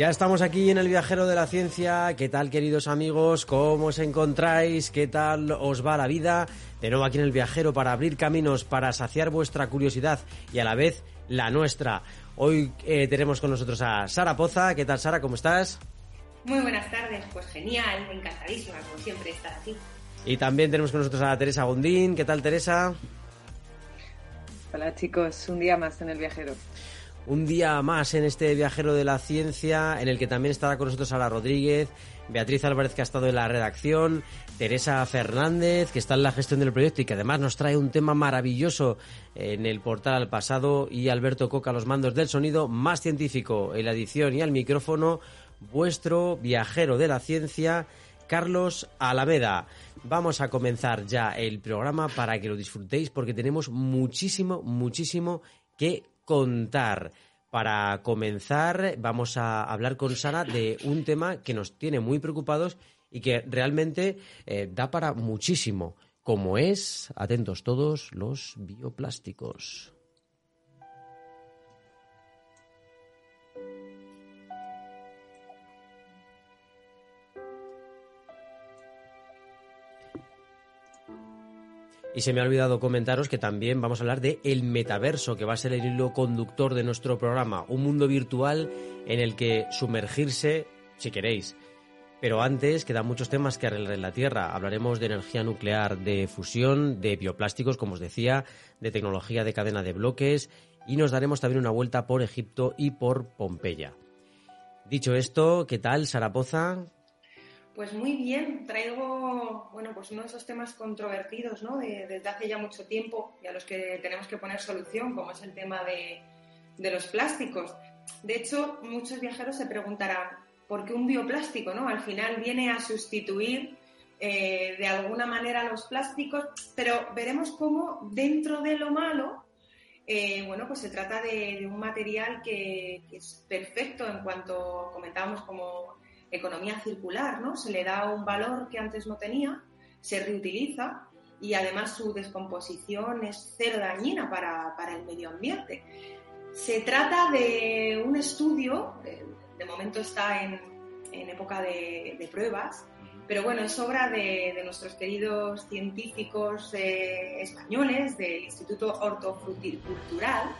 Ya estamos aquí en el viajero de la ciencia. ¿Qué tal, queridos amigos? ¿Cómo os encontráis? ¿Qué tal os va la vida? De nuevo aquí en el viajero para abrir caminos, para saciar vuestra curiosidad y a la vez la nuestra. Hoy eh, tenemos con nosotros a Sara Poza. ¿Qué tal, Sara? ¿Cómo estás? Muy buenas tardes. Pues genial, encantadísima, como siempre, estar aquí. Y también tenemos con nosotros a Teresa Gondín. ¿Qué tal, Teresa? Hola, chicos. Un día más en el viajero un día más en este viajero de la ciencia, en el que también estará con nosotros Sara Rodríguez, Beatriz Álvarez, que ha estado en la redacción, Teresa Fernández, que está en la gestión del proyecto y que además nos trae un tema maravilloso en el portal al pasado, y Alberto Coca, los mandos del sonido, más científico en la edición y al micrófono, vuestro viajero de la ciencia. Carlos Alameda. Vamos a comenzar ya el programa para que lo disfrutéis porque tenemos muchísimo, muchísimo que contar. Para comenzar, vamos a hablar con Sara de un tema que nos tiene muy preocupados y que realmente eh, da para muchísimo, como es, atentos todos, los bioplásticos. Y se me ha olvidado comentaros que también vamos a hablar de el metaverso, que va a ser el hilo conductor de nuestro programa, un mundo virtual en el que sumergirse, si queréis. Pero antes quedan muchos temas que arreglar en la Tierra. Hablaremos de energía nuclear, de fusión, de bioplásticos, como os decía, de tecnología de cadena de bloques y nos daremos también una vuelta por Egipto y por Pompeya. Dicho esto, ¿qué tal, Sarapoza? Pues muy bien, traigo bueno, pues uno de esos temas controvertidos ¿no? desde hace ya mucho tiempo y a los que tenemos que poner solución, como es el tema de, los plásticos. De hecho, muchos viajeros se preguntarán, ¿por qué un bioplástico? ¿no? Al final viene a sustituir eh, de alguna manera los plásticos, pero veremos cómo dentro de lo malo, eh, bueno, pues se trata de, un material que, que, es perfecto en cuanto comentábamos como economía circular, ¿no? Se le da un valor que antes no tenía, se reutiliza y además su descomposición es cero dañina para, el medio ambiente. Se trata de un estudio, de, momento está en, época de, pruebas, pero bueno, es obra de, nuestros queridos científicos eh, españoles del Instituto Hortofrutilcultural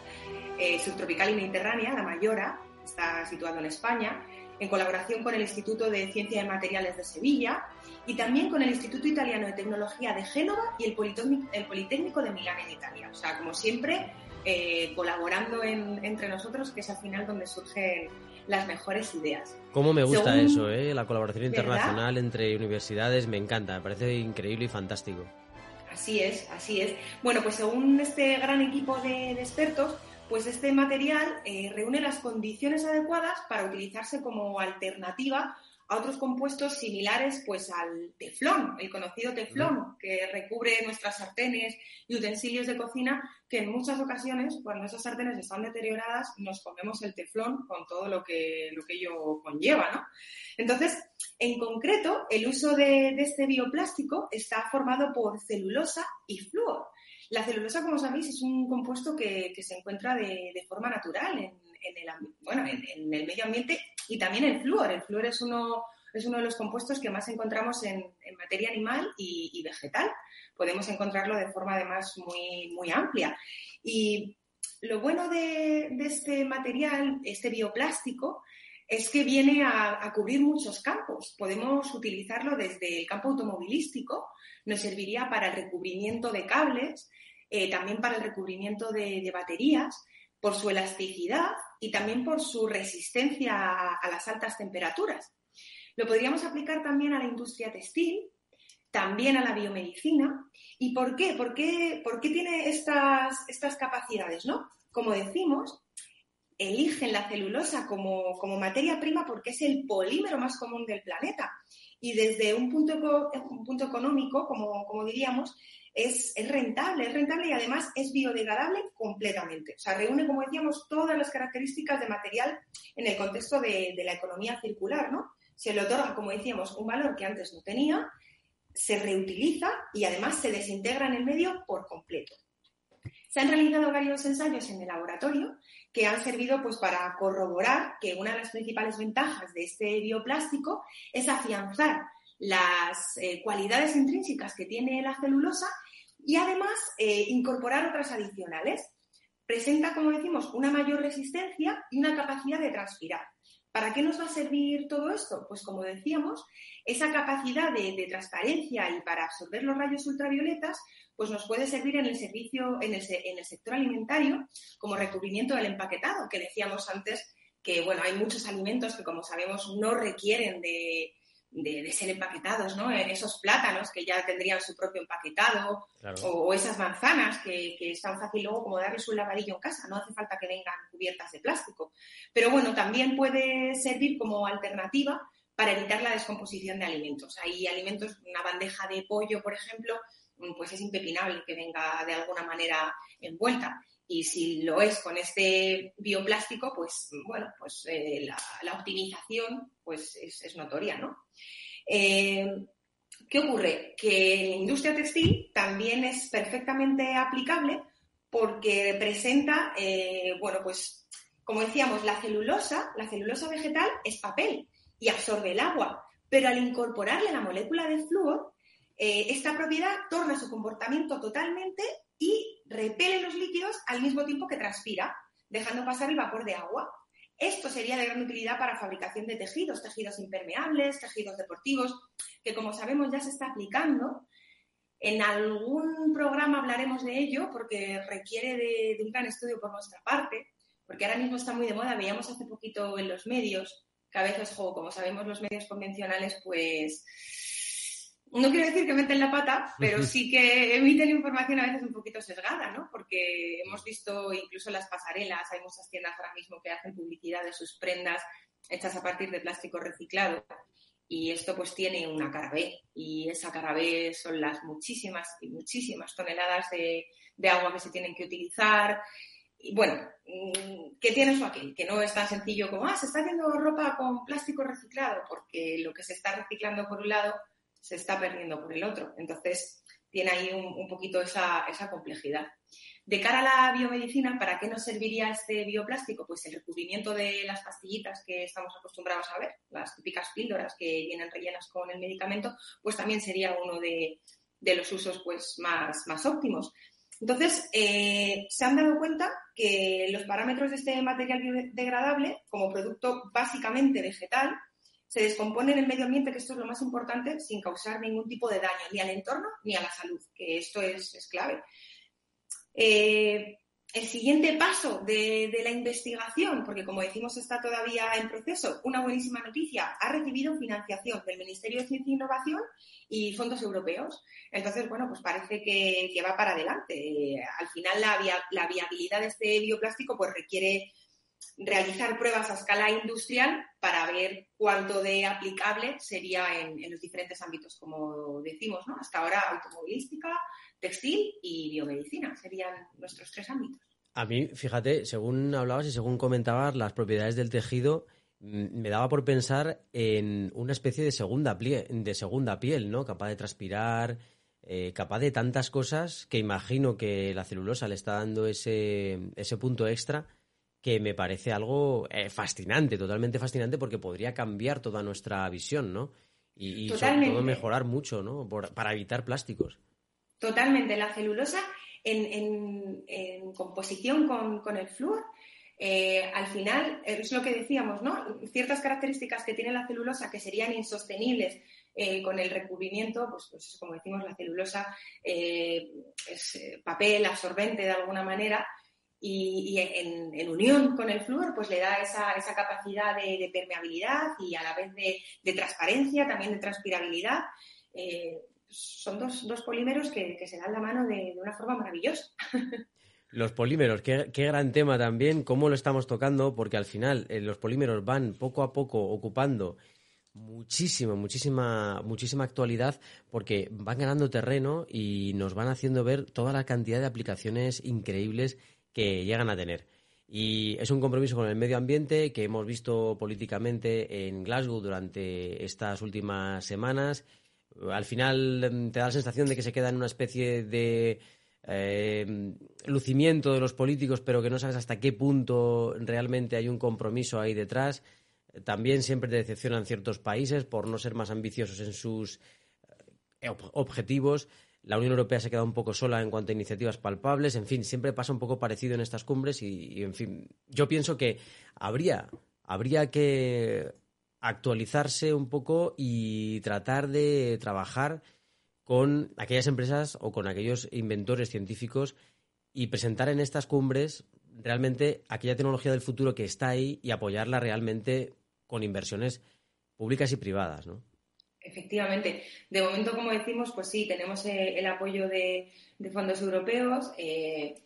eh, Subtropical y Mediterránea, la Mayora, está situado en España, en colaboración con el Instituto de Ciencia de Materiales de Sevilla y también con el Instituto Italiano de Tecnología de Génova y el Politécnico, de Milán en Italia. O sea, como siempre, eh, colaborando entre nosotros, que es al final donde surgen las mejores ideas. Cómo me gusta eso, ¿eh? la colaboración internacional entre universidades, me encanta, me parece increíble y fantástico. Así es, así es. Bueno, pues según este gran equipo de expertos, pues este material eh, reúne las condiciones adecuadas para utilizarse como alternativa a otros compuestos similares pues al teflón, el conocido teflón, que recubre nuestras sartenes y utensilios de cocina, que en muchas ocasiones, cuando esas sartenes están deterioradas, nos comemos el teflón con todo lo que, lo que ello conlleva, ¿no? Entonces, en concreto, el uso de, de este bioplástico está formado por celulosa y flúor. La celulosa, como sabéis, es un compuesto que, se encuentra de, forma natural en, el, medio ambiente y también el flúor. El flúor es uno, de los compuestos que más encontramos en, materia animal y, vegetal. Podemos encontrarlo de forma además muy, muy amplia. Y lo bueno de, este material, este bioplástico, es que viene a, a, cubrir muchos campos. Podemos utilizarlo desde el campo automovilístico, nos serviría para el recubrimiento de cables, eh, también para el recubrimiento de, baterías, por su elasticidad y también por su resistencia a, las altas temperaturas. Lo podríamos aplicar también a la industria textil, también a la biomedicina. ¿Y por qué? ¿Por qué, por qué tiene estas, estas capacidades? ¿no? Como decimos, eligen la celulosa como, como, materia prima porque es el polímero más común del planeta y desde un punto, un punto económico, como, como diríamos, es, rentable, es rentable y además es biodegradable completamente. O sea, reúne, como decíamos, todas las características de material en el contexto de, de la economía circular, ¿no? Se le otorga, como decíamos, un valor que antes no tenía, se reutiliza y además se desintegra en el medio por completo. Se han realizado varios ensayos en el laboratorio que han servido pues, para corroborar que una de las principales ventajas de este bioplástico es afianzar las eh, cualidades intrínsecas que tiene la celulosa y además eh, incorporar otras adicionales. Presenta, como decimos, una mayor resistencia y una capacidad de transpirar. ¿Para qué nos va a servir todo esto? Pues como decíamos, esa capacidad de, transparencia y para absorber los rayos ultravioletas, pues nos puede servir en el servicio, en el, en el sector alimentario, como recubrimiento del empaquetado, que decíamos antes que bueno, hay muchos alimentos que como sabemos no requieren de, de, ser empaquetados, ¿no? En esos plátanos que ya tendrían su propio empaquetado, o, esas manzanas que, que, es tan fácil luego como darles un lavadillo en casa, no hace falta que vengan cubiertas de plástico. Pero bueno, también puede servir como alternativa para evitar la descomposición de alimentos. Hay alimentos, una bandeja de pollo, por ejemplo, pues es impepinable que venga de alguna manera envuelta y si lo es con este bioplástico, pues bueno, pues eh, la, optimización pues es, notoria, ¿no? Eh, ¿Qué ocurre? Que la industria textil también es perfectamente aplicable porque presenta, eh, bueno, pues como decíamos, la celulosa, la celulosa vegetal es papel y absorbe el agua, pero al incorporarle la molécula de flúor, esta propiedad torna su comportamiento totalmente y repele los líquidos al mismo tiempo que transpira, dejando pasar el vapor de agua. Esto sería de gran utilidad para fabricación de tejidos, tejidos impermeables, tejidos deportivos, que como sabemos ya se está aplicando. En algún programa hablaremos de ello porque requiere de, un gran estudio por nuestra parte, porque ahora mismo está muy de moda. Veíamos hace poquito en los medios que a veces, como sabemos, los medios convencionales, pues no quiero decir que meten la pata, pero sí que emiten información a veces un poquito sesgada, ¿no? Porque hemos visto incluso las pasarelas, hay muchas tiendas ahora mismo que hacen publicidad de sus prendas hechas a partir de plástico reciclado. Y esto pues tiene una cara B. Y esa cara B son las muchísimas y muchísimas toneladas de, agua que se tienen que utilizar. Y bueno, mm, ¿qué tiene eso aquí? Que no es tan sencillo como, ah, se está haciendo ropa con plástico reciclado, porque lo que se está reciclando por un lado se está perdiendo por el otro. Entonces, tiene ahí un, poquito esa, complejidad. De cara a la biomedicina, ¿para qué nos serviría este bioplástico? Pues el recubrimiento de las pastillitas que estamos acostumbrados a ver, las típicas píldoras que vienen rellenas con el medicamento, pues también sería uno de, los usos pues, más, más óptimos. Entonces, eh, se han dado cuenta que los parámetros de este material biodegradable, como producto básicamente vegetal, se descompone en el medio ambiente, que esto es lo más importante, sin causar ningún tipo de daño, ni al entorno ni a la salud, que esto es, clave. Eh, el siguiente paso de, la investigación, porque como decimos está todavía en proceso, una buenísima noticia, ha recibido financiación del Ministerio de Ciencia e Innovación y fondos europeos. Entonces, bueno, pues parece que, va para adelante. al final la, la, viabilidad de este bioplástico pues requiere realizar pruebas a escala industrial para ver cuánto de aplicable sería en, los diferentes ámbitos, como decimos, ¿no? Hasta ahora automovilística, textil y biomedicina serían nuestros tres ámbitos. A mí, fíjate, según hablabas y según comentabas las propiedades del tejido, mm, me daba por pensar en una especie de segunda, de segunda piel, ¿no? Capaz de transpirar, eh, capaz de tantas cosas que imagino que la celulosa le está dando ese, ese punto extra que me parece algo eh, fascinante, totalmente fascinante, porque podría cambiar toda nuestra visión, ¿no? Y, sobre todo mejorar mucho, ¿no? para evitar plásticos. Totalmente. La celulosa en, composición con, el flúor, eh, al final, es lo que decíamos, ¿no? Ciertas características que tiene la celulosa que serían insostenibles eh, con el recubrimiento, pues, pues, como decimos, la celulosa es papel absorbente de alguna manera, y, en, unión con el flúor pues le da esa, esa capacidad de, permeabilidad y a la vez de, transparencia, también de transpirabilidad. Eh, son dos, dos polímeros que, se dan la mano de, una forma maravillosa. Los polímeros, qué, gran tema también, cómo lo estamos tocando, porque al final eh, los polímeros van poco a poco ocupando muchísima, muchísima, muchísima actualidad porque van ganando terreno y nos van haciendo ver toda la cantidad de aplicaciones increíbles que llegan a tener. Y es un compromiso con el medio ambiente que hemos visto políticamente en Glasgow durante estas últimas semanas. Al final mm, te da la sensación de que se queda en una especie de eh, lucimiento de los políticos, pero que no sabes hasta qué punto realmente hay un compromiso ahí detrás. También siempre te decepcionan ciertos países por no ser más ambiciosos en sus eh, objetivos. La Unión Europea se ha quedado un poco sola en cuanto a iniciativas palpables. En fin, siempre pasa un poco parecido en estas cumbres y, en fin, yo pienso que habría, habría que actualizarse un poco y tratar de trabajar con aquellas empresas o con aquellos inventores científicos y presentar en estas cumbres realmente aquella tecnología del futuro que está ahí y apoyarla realmente con inversiones públicas y privadas, ¿no? Efectivamente. De momento, como decimos, pues sí, tenemos eh, el apoyo de, fondos europeos, eh,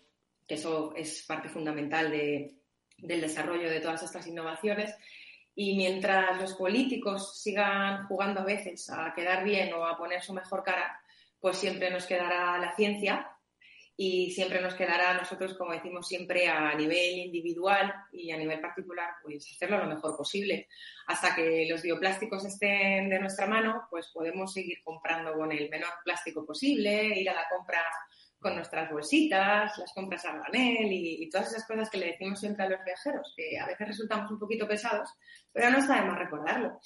que eso es parte fundamental del desarrollo de todas estas innovaciones. Y mientras los políticos sigan jugando a veces a quedar bien o a poner su mejor cara, pues siempre nos quedará la ciencia y siempre nos quedará a nosotros, como decimos siempre, a nivel individual y a nivel particular, pues hacerlo lo mejor posible. Hasta que los bioplásticos estén de nuestra mano, pues podemos seguir comprando con el menor plástico posible, ir a la compra con nuestras bolsitas, las compras a granel y, todas esas cosas que le decimos siempre a los viajeros, que a veces resultamos un poquito pesados, pero no está de más recordarlo.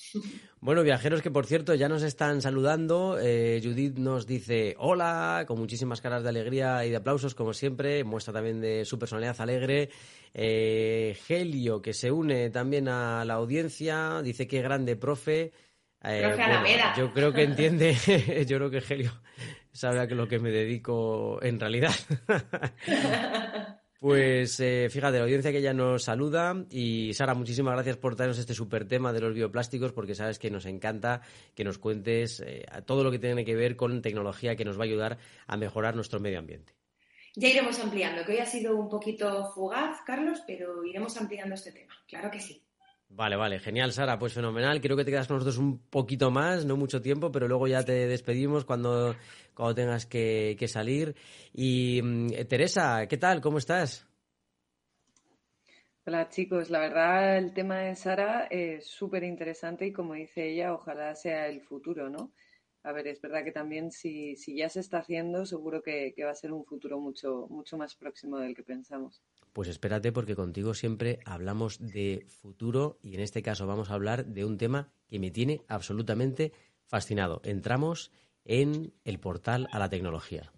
Bueno, viajeros que por cierto ya nos están saludando. Eh, Judith nos dice hola, con muchísimas caras de alegría y de aplausos, como siempre, muestra también de su personalidad alegre. Eh, Helio, que se une también a la audiencia, dice que grande, profe. Eh, yo creo que entiende, yo creo que Helio sabe a lo que me dedico en realidad. Pues eh, fíjate, la audiencia que ya nos saluda y Sara, muchísimas gracias por traernos este super tema de los bioplásticos porque sabes que nos encanta que nos cuentes eh, todo lo que tiene que ver con tecnología que nos va a ayudar a mejorar nuestro medio ambiente. Ya iremos ampliando, que hoy ha sido un poquito fugaz, Carlos, pero iremos ampliando este tema, claro que sí. Vale, vale, genial, Sara, pues fenomenal. Creo que te quedas con nosotros un poquito más, no mucho tiempo, pero luego ya te despedimos cuando, cuando tengas que, salir. Y mm, Teresa, ¿qué tal? ¿Cómo estás? Hola chicos, la verdad el tema de Sara es súper interesante y como dice ella, ojalá sea el futuro, ¿no? A ver, es verdad que también si, si ya se está haciendo, seguro que, que va a ser un futuro mucho, mucho más próximo del que pensamos. Pues espérate porque contigo siempre hablamos de futuro y en este caso vamos a hablar de un tema que me tiene absolutamente fascinado. Entramos en el portal a la tecnología.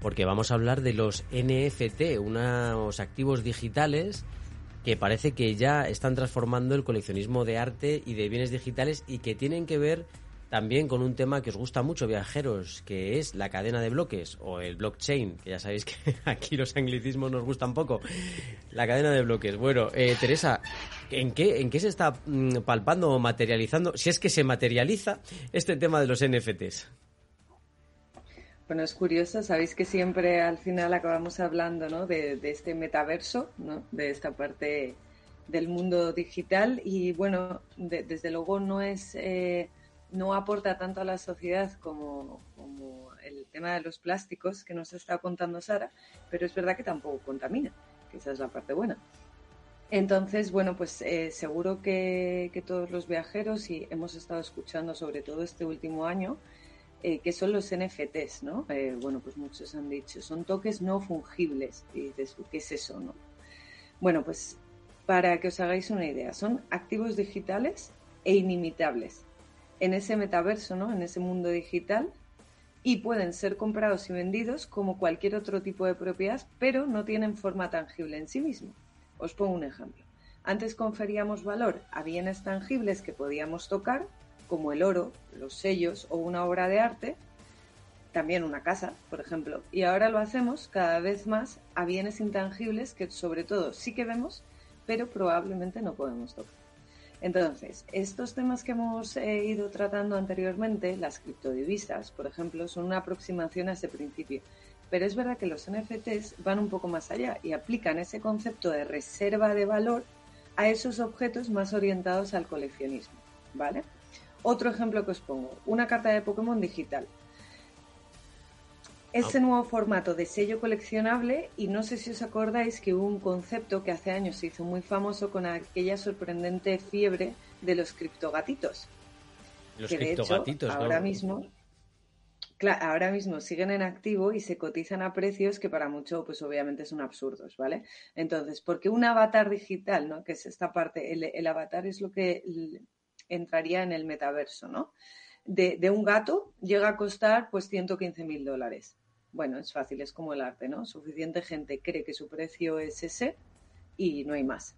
Porque vamos a hablar de los NFT, unos activos digitales que parece que ya están transformando el coleccionismo de arte y de bienes digitales y que tienen que ver también con un tema que os gusta mucho, viajeros, que es la cadena de bloques o el blockchain, que ya sabéis que aquí los anglicismos nos gustan poco. La cadena de bloques. Bueno, eh, Teresa, ¿en qué, ¿en qué se está mm, palpando o materializando, si es que se materializa, este tema de los NFTs? Bueno, es curioso, sabéis que siempre al final acabamos hablando ¿no? de, este metaverso, ¿no? de esta parte del mundo digital y bueno, desde luego no es eh, no aporta tanto a la sociedad como, el tema de los plásticos que nos está contando Sara, pero es verdad que tampoco contamina, que esa es la parte buena. Entonces, bueno, pues eh, seguro que, que, todos los viajeros y hemos estado escuchando sobre todo este último año eh, que son los NFTs, ¿no? Eh, bueno, pues muchos han dicho, son toques no fungibles. Y dices, ¿qué es eso, no? Bueno, pues para que os hagáis una idea, son activos digitales e inimitables en ese metaverso, ¿no? En ese mundo digital y pueden ser comprados y vendidos como cualquier otro tipo de propiedad, pero no tienen forma tangible en sí mismo. Os pongo un ejemplo. Antes conferíamos valor a bienes tangibles que podíamos tocar como el oro, los sellos o una obra de arte, también una casa, por ejemplo. Y ahora lo hacemos cada vez más a bienes intangibles que sobre todo sí que vemos, pero probablemente no podemos tocar. Entonces, estos temas que hemos eh, ido tratando anteriormente, las criptodivisas, por ejemplo, son una aproximación a ese principio. Pero es verdad que los NFTs van un poco más allá y aplican ese concepto de reserva de valor a esos objetos más orientados al coleccionismo, ¿vale? Otro ejemplo que os pongo, una carta de Pokémon digital. Ese nuevo formato de sello coleccionable, y no sé si os acordáis que hubo un concepto que hace años se hizo muy famoso con aquella sorprendente fiebre de los criptogatitos. Los que de hecho, ahora mismo, claro, ahora mismo siguen en activo y se cotizan a precios que para mucho, pues obviamente son absurdos, ¿vale? Entonces, porque un avatar digital, ¿no? Que es esta parte, el, el avatar es lo que entraría en el metaverso, ¿no? De, de un gato llega a costar pues 115 mil dólares. Bueno, es fácil, es como el arte, ¿no? Suficiente gente cree que su precio es ese y no hay más.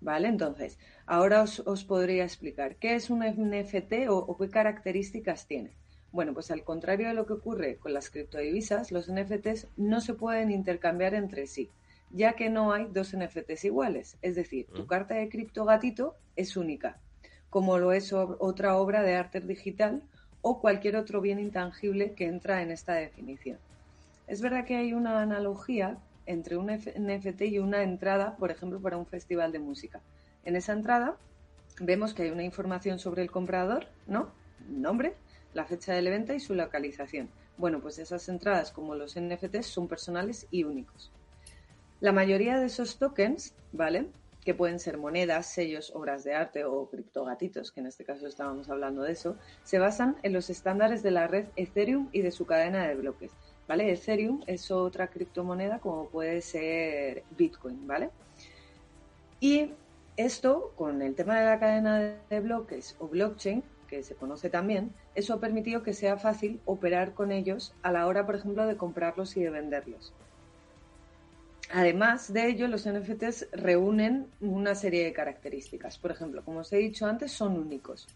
¿Vale? Entonces, ahora os, os podría explicar qué es un NFT o, o qué características tiene. Bueno, pues al contrario de lo que ocurre con las criptodivisas, los NFTs no se pueden intercambiar entre sí, ya que no hay dos NFTs iguales. Es decir, tu Mm. carta de criptogatito es única, como lo es otra obra de arte digital o cualquier otro bien intangible que entra en esta definición. Es verdad que hay una analogía entre un NFT y una entrada, por ejemplo, para un festival de música. En esa entrada vemos que hay una información sobre el comprador, ¿no? Nombre, la fecha del evento y su localización. Bueno, pues esas entradas, como los NFTs, son personales y únicos. La mayoría de esos tokens, ¿vale? Que pueden ser monedas, sellos, obras de arte o criptogatitos, que en este caso estábamos hablando de eso, se basan en los estándares de la red Ethereum y de su cadena de bloques. ¿Vale? Ethereum es otra criptomoneda como puede ser Bitcoin, ¿vale? Y esto, con el tema de la cadena de bloques o blockchain, que se conoce también, eso ha permitido que sea fácil operar con ellos a la hora, por ejemplo, de comprarlos y de venderlos. Además de ello, los NFTs reúnen una serie de características. Por ejemplo, como os he dicho antes, son únicos.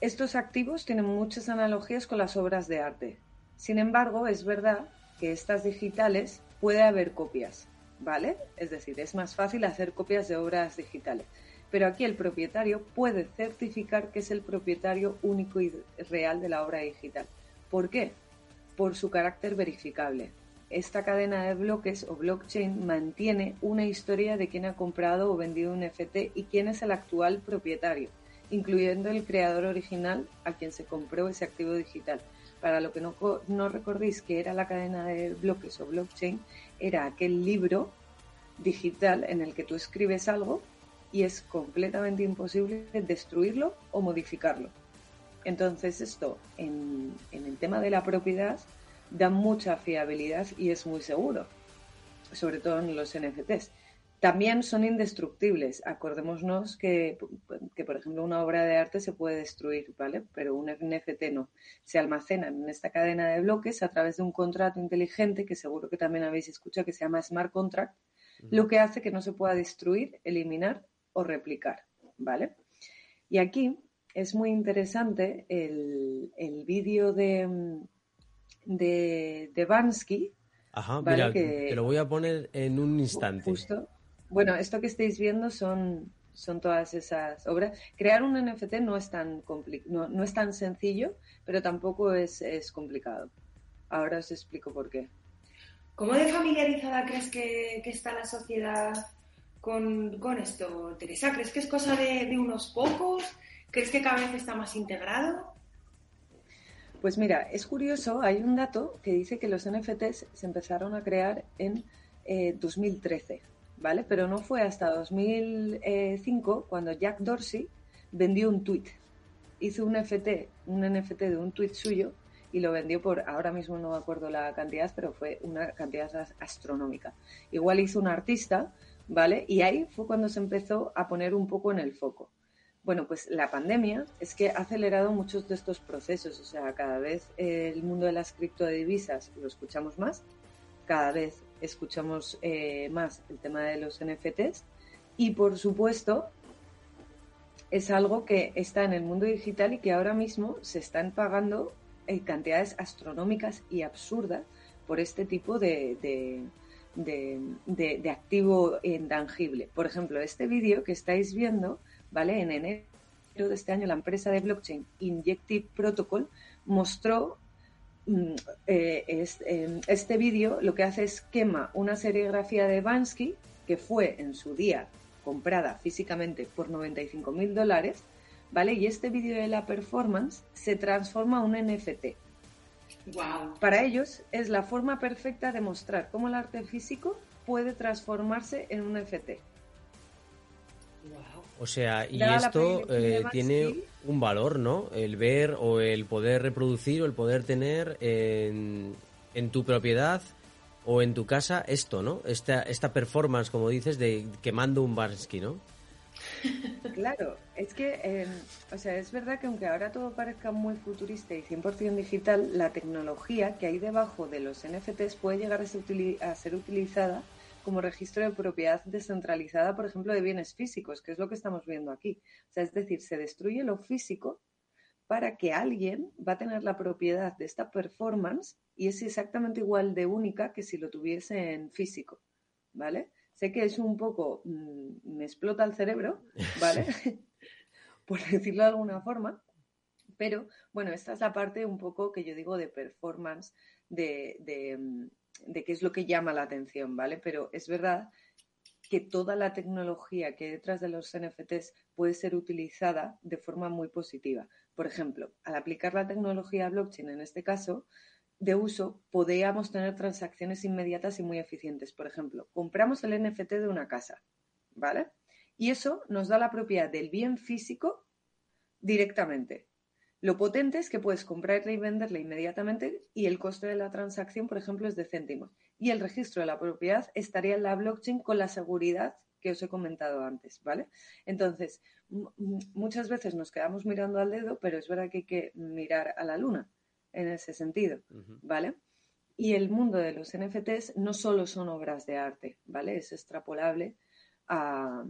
Estos activos tienen muchas analogías con las obras de arte. Sin embargo, es verdad que estas digitales puede haber copias, ¿vale? Es decir, es más fácil hacer copias de obras digitales. Pero aquí el propietario puede certificar que es el propietario único y real de la obra digital. ¿Por qué? Por su carácter verificable. Esta cadena de bloques o blockchain mantiene una historia de quién ha comprado o vendido un NFT y quién es el actual propietario, incluyendo el creador original a quien se compró ese activo digital. Para lo que no, no recordéis que era la cadena de bloques o blockchain, era aquel libro digital en el que tú escribes algo y es completamente imposible destruirlo o modificarlo. Entonces esto en, en el tema de la propiedad da mucha fiabilidad y es muy seguro, sobre todo en los NFTs. También son indestructibles. Acordémonos que, que, por ejemplo, una obra de arte se puede destruir, ¿vale? Pero un NFT no. Se almacenan en esta cadena de bloques a través de un contrato inteligente que seguro que también habéis escuchado que se llama smart contract, lo que hace que no se pueda destruir, eliminar o replicar, ¿vale? Y aquí es muy interesante el, el vídeo de, de, de Bansky, Ajá, Vale, mira, que- te lo voy a poner en un instante. Justo. Bueno, esto que estáis viendo son, son todas esas obras. Crear un NFT no es tan compli- no, no es tan sencillo, pero tampoco es, es complicado. Ahora os explico por qué. ¿Cómo de familiarizada crees que, que está la sociedad con, con esto, Teresa? ¿Crees que es cosa de, de unos pocos? ¿Crees que cada vez está más integrado? Pues mira, es curioso, hay un dato que dice que los NFTs se empezaron a crear en eh, 2013, ¿vale? Pero no fue hasta 2005 cuando Jack Dorsey vendió un tweet. Hizo un NFT, un NFT de un tweet suyo y lo vendió por, ahora mismo no me acuerdo la cantidad, pero fue una cantidad as- astronómica. Igual hizo un artista, ¿vale? Y ahí fue cuando se empezó a poner un poco en el foco. Bueno, pues la pandemia es que ha acelerado muchos de estos procesos, o sea, cada vez eh, el mundo de las criptodivisas lo escuchamos más, cada vez escuchamos eh, más el tema de los NFTs y por supuesto es algo que está en el mundo digital y que ahora mismo se están pagando eh, cantidades astronómicas y absurdas por este tipo de, de, de, de- de activo intangible. Por ejemplo, este vídeo que estáis viendo, ¿vale? En enero de este año, la empresa de blockchain Injective Protocol mostró mm, eh, em, este vídeo lo que hace es quema una serigrafía de Bansky que fue en su día comprada físicamente por 95 mil dólares, ¿vale? Y este vídeo de la performance se transforma en un NFT. Para ellos es la forma perfecta de mostrar cómo el arte físico puede transformarse en un NFT. O sea, y esto eh, tiene un valor, ¿no? El ver o el poder reproducir o el poder tener en, en tu propiedad o en tu casa esto, ¿no? Esta, esta performance, como dices, de quemando un Barsky, ¿no? Claro, es que, em, o sea, es verdad que aunque ahora todo parezca muy futurista y 100% digital, la tecnología que hay debajo de los NFTs puede llegar a ser, utilizada como registro de propiedad descentralizada, por ejemplo, de bienes físicos, que es lo que estamos viendo aquí. O sea, es decir, se destruye lo físico para que alguien va a tener la propiedad de esta performance y es exactamente igual de única que si lo tuviese en físico, ¿vale? Sé que es un poco, mm, me explota el cerebro, ¿vale? Por decirlo de alguna forma, pero bueno, esta es la parte un poco que yo digo de performance, de, de, mm, de qué es lo que llama la atención, ¿vale? Pero es verdad que toda la tecnología que hay detrás de los NFTs puede ser utilizada de forma muy positiva. Por ejemplo, al aplicar la tecnología blockchain en este caso, de uso, podríamos tener transacciones inmediatas y muy eficientes. Por ejemplo, compramos el NFT de una casa, ¿vale? Y eso nos da la propiedad del bien físico directamente. Lo potente es que puedes comprarle y venderle inmediatamente y el coste de la transacción, por ejemplo, es de céntimos. Y el registro de la propiedad estaría en la blockchain con la seguridad que os he comentado antes, ¿vale? Entonces, muchas veces nos quedamos mirando al dedo, pero es verdad que hay que mirar a la luna en ese sentido, ¿vale? Y el mundo de los NFTs no solo son obras de arte, ¿vale? Es extrapolable a,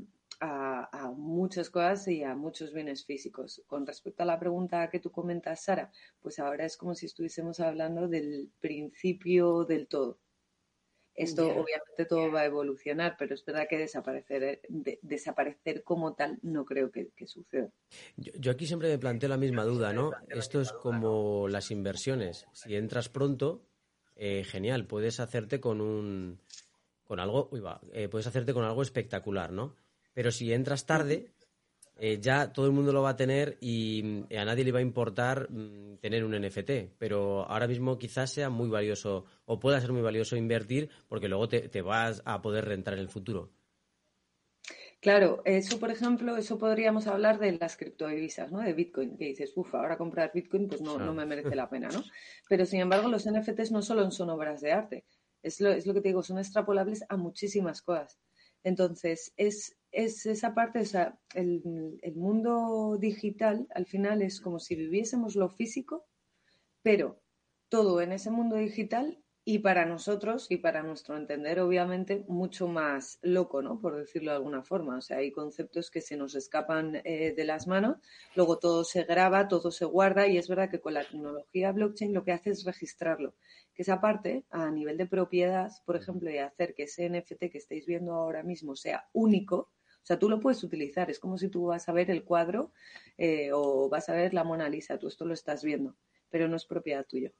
muchas cosas y a muchos bienes físicos. Con respecto a la pregunta que tú comentas, Sara, pues ahora es como si estuviésemos hablando del principio del todo. Esto obviamente todo va a evolucionar, pero es verdad que desaparecer, eh, desaparecer como tal no creo que, suceda. Yo, aquí siempre me planteo la misma duda, ¿no? Esto es como las inversiones. Si entras pronto, eh, genial, puedes hacerte con un con algo, uy, va, eh, puedes hacerte con algo espectacular, ¿no? Pero si entras tarde, eh, ya todo el mundo lo va a tener y mm, a nadie le va a importar mm, tener un NFT. Pero ahora mismo quizás sea muy valioso o pueda ser muy valioso invertir porque luego te, vas a poder rentar en el futuro. Claro, eso por ejemplo, eso podríamos hablar de las criptodivisas, ¿no? De Bitcoin, que dices, uff, ahora comprar Bitcoin pues no, no me merece la pena, ¿no? Pero sin embargo los NFTs no solo son obras de arte, es lo, es lo que te digo, son extrapolables a muchísimas cosas. Entonces, es, es esa parte, o sea, el, el, mundo digital al final es como si viviésemos lo físico, pero todo en ese mundo digital y para nosotros y para nuestro entender, obviamente, mucho más loco, ¿no? Por decirlo de alguna forma. O sea, hay conceptos que se nos escapan eh, de las manos, luego todo se graba, todo se guarda y es verdad que con la tecnología blockchain lo que hace es registrarlo. Que esa parte, a nivel de propiedad, por ejemplo, y hacer que ese NFT que estáis viendo ahora mismo sea único, o sea, tú lo puedes utilizar. Es como si tú vas a ver el cuadro eh, o vas a ver la Mona Lisa. Tú esto lo estás viendo, pero no es propiedad tuya.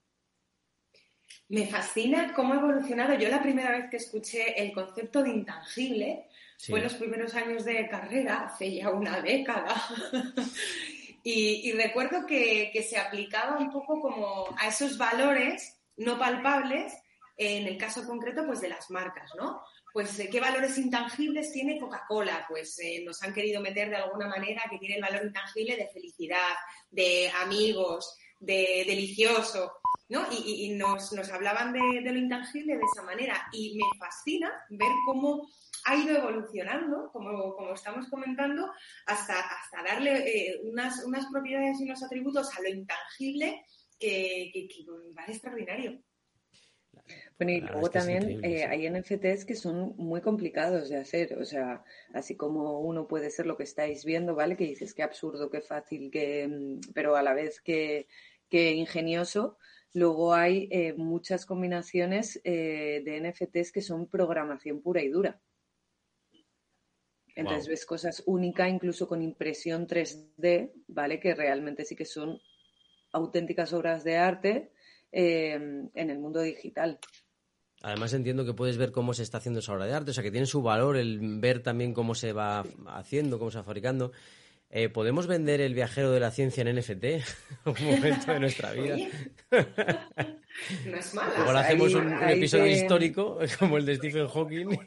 Me fascina cómo ha evolucionado. Yo la primera vez que escuché el concepto de intangible fue en los primeros años de carrera, hace ya una década. y, recuerdo que, se aplicaba un poco como a esos valores no palpables, en el caso concreto, pues de las marcas, ¿no? Pues qué valores intangibles tiene Coca-Cola, pues eh, nos han querido meter de alguna manera que tiene el valor intangible de felicidad, de amigos, de delicioso. ¿no? Y, nos, hablaban de, lo intangible de esa manera y me fascina ver cómo ha ido evolucionando, como, estamos comentando, hasta, hasta darle eh, unas, unas propiedades y unos atributos a lo intangible que, que, que vale extraordinario. Bueno, y luego también eh, hay NFTs que son muy complicados de hacer, o sea, así como uno puede ser lo que estáis viendo, ¿vale? Que dices que absurdo, qué fácil, que, mm, pero a la vez que, que ingenioso, Luego hay eh, muchas combinaciones eh, de NFTs que son programación pura y dura. Entonces ves cosas únicas, incluso con impresión 3D, ¿vale? Que realmente sí que son auténticas obras de arte eh, en el mundo digital. Además entiendo que puedes ver cómo se está haciendo esa obra de arte, o sea que tiene su valor el ver también cómo se va haciendo, cómo se va fabricando. Eh, ¿Podemos vender el viajero de la ciencia en NFT? Un momento de nuestra vida. no es malo. Igual hacemos un, episodio histórico como el de Stephen Hawking.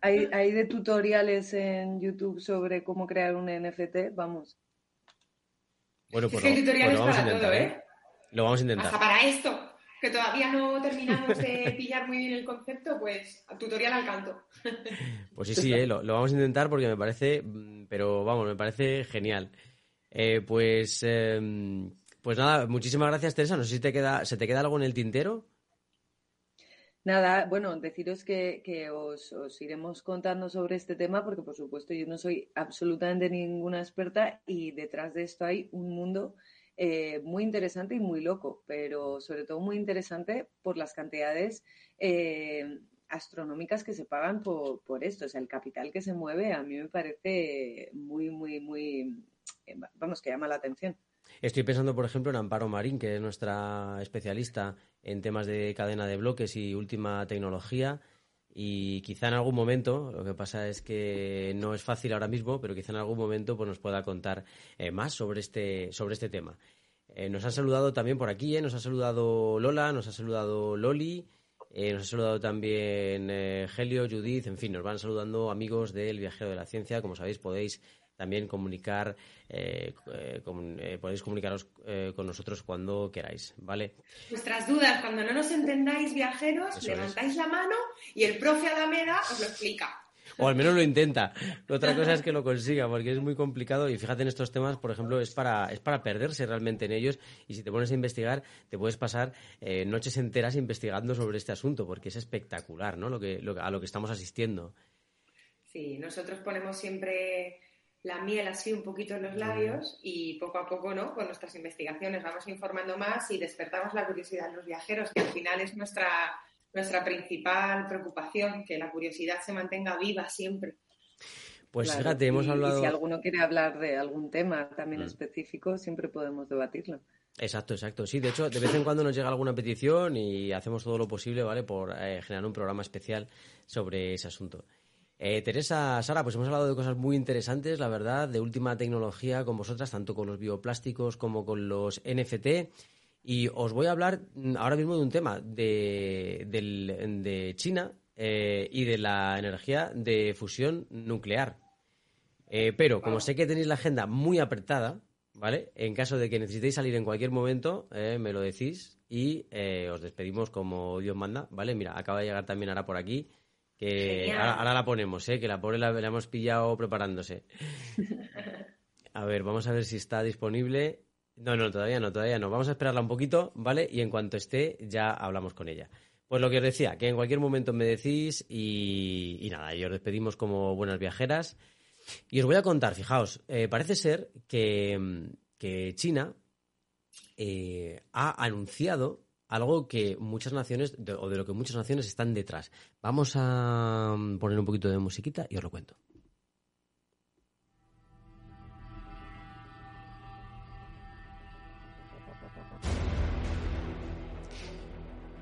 hay, hay de tutoriales en YouTube sobre cómo crear un NFT, vamos. Bueno, pues, lo, pues vamos a intentar, ¿eh? ¿eh? Lo vamos a intentar. Hasta para esto que todavía no terminamos de pillar muy bien el concepto, pues tutorial al canto. Pues sí, sí, eh, lo, vamos a intentar porque me parece, mm, pero vamos, me parece genial. Eh, pues, em, pues nada, muchísimas gracias Teresa. No sé si te queda, se te queda algo en el tintero. Nada, bueno, deciros que, que os, os, iremos contando sobre este tema porque, por supuesto, yo no soy absolutamente ninguna experta y detrás de esto hay un mundo eh, muy interesante y muy loco, pero sobre todo muy interesante por las cantidades eh, astronómicas que se pagan por, por, esto. O sea, el capital que se mueve a mí me parece muy, muy, muy, eh, vamos, que llama la atención. Estoy pensando, por ejemplo, en Amparo Marín, que es nuestra especialista en temas de cadena de bloques y última tecnología. Y quizá en algún momento, lo que pasa es que no es fácil ahora mismo, pero quizá en algún momento pues, nos pueda contar eh, más sobre este, sobre este tema. Eh, nos ha saludado también por aquí, eh, nos ha saludado Lola, nos ha saludado Loli, nos ha saludado también Helio, Judith, en fin, nos van saludando amigos del Viajero de la Ciencia. Como sabéis, podéis también comunicar, eh, eh, eh, podéis comunicaros con nosotros cuando queráis, ¿vale? Vuestras dudas, cuando no nos entendáis, viajeros, levantáis la mano y el profe Alameda os lo explica. O al menos lo intenta. Otra cosa es que lo consiga, porque es muy complicado. Y fíjate en estos temas, por ejemplo, es para, es para perderse realmente en ellos. Y si te pones a investigar, te puedes pasar noches enteras investigando sobre este asunto, porque es espectacular, ¿no? Lo que, a lo que estamos asistiendo. Sí, nosotros ponemos siempre la miel así un poquito en los labios y poco a poco, ¿no? Con nuestras investigaciones vamos informando más y despertamos la curiosidad de los viajeros, que al final es nuestra, nuestra principal preocupación, que la curiosidad se mantenga viva siempre. Pues fíjate, hemos hablado. Y si alguno quiere hablar de algún tema también mm. específico, siempre podemos debatirlo. Exacto, exacto. Sí, de hecho, de vez en cuando nos llega alguna petición y hacemos todo lo posible, ¿vale? Por eh, generar un programa especial sobre ese asunto. Eh, Teresa, Sara, pues hemos hablado de cosas muy interesantes, la verdad, de última tecnología con vosotras, tanto con los bioplásticos como con los NFT. Y os voy a hablar mm, ahora mismo de un tema de, de China eh, y de la energía de fusión nuclear. Eh, pero como sé que tenéis la agenda muy apretada, ¿vale? En caso de que necesitéis salir en cualquier momento, me lo decís y os despedimos como Dios manda, ¿vale? Mira, acaba de llegar también ahora por aquí que ahora, la ponemos, ¿eh? que la pobre la, hemos pillado preparándose. A ver, vamos a ver si está disponible. No, no, todavía no, todavía no. Vamos a esperarla un poquito, ¿vale? Y en cuanto esté, ya hablamos con ella. Pues lo que os decía, que en cualquier momento me decís y, nada, y os despedimos como buenas viajeras. Y os voy a contar, fijaos, eh, parece ser que, China eh, ha anunciado algo que muchas naciones, o de lo que muchas naciones están detrás. Vamos a mm, poner un poquito de musiquita y os lo cuento.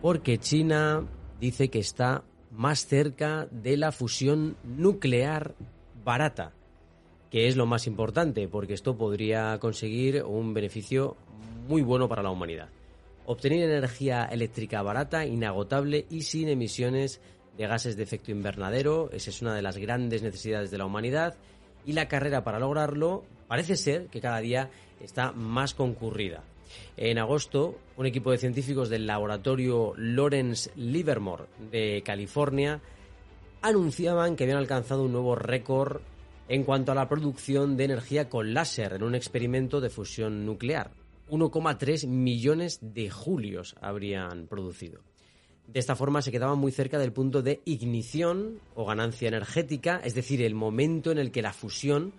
Porque China dice que está más cerca de la fusión nuclear barata, que es lo más importante, porque esto podría conseguir un beneficio muy bueno para la humanidad obtener energía eléctrica barata, inagotable y sin emisiones de gases de efecto invernadero. Esa es una de las grandes necesidades de la humanidad y la carrera para lograrlo parece ser que cada día está más concurrida. En agosto, un equipo de científicos del laboratorio Lawrence Livermore de California anunciaban que habían alcanzado un nuevo récord en cuanto a la producción de energía con láser en un experimento de fusión nuclear. 1,3 millones de julios habrían producido. De esta forma se quedaban muy cerca del punto de ignición o ganancia energética, es decir, el momento en el que la fusión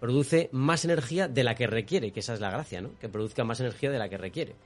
produce más energía de la que requiere, que esa es la gracia, ¿no? Que produzca más energía de la que requiere.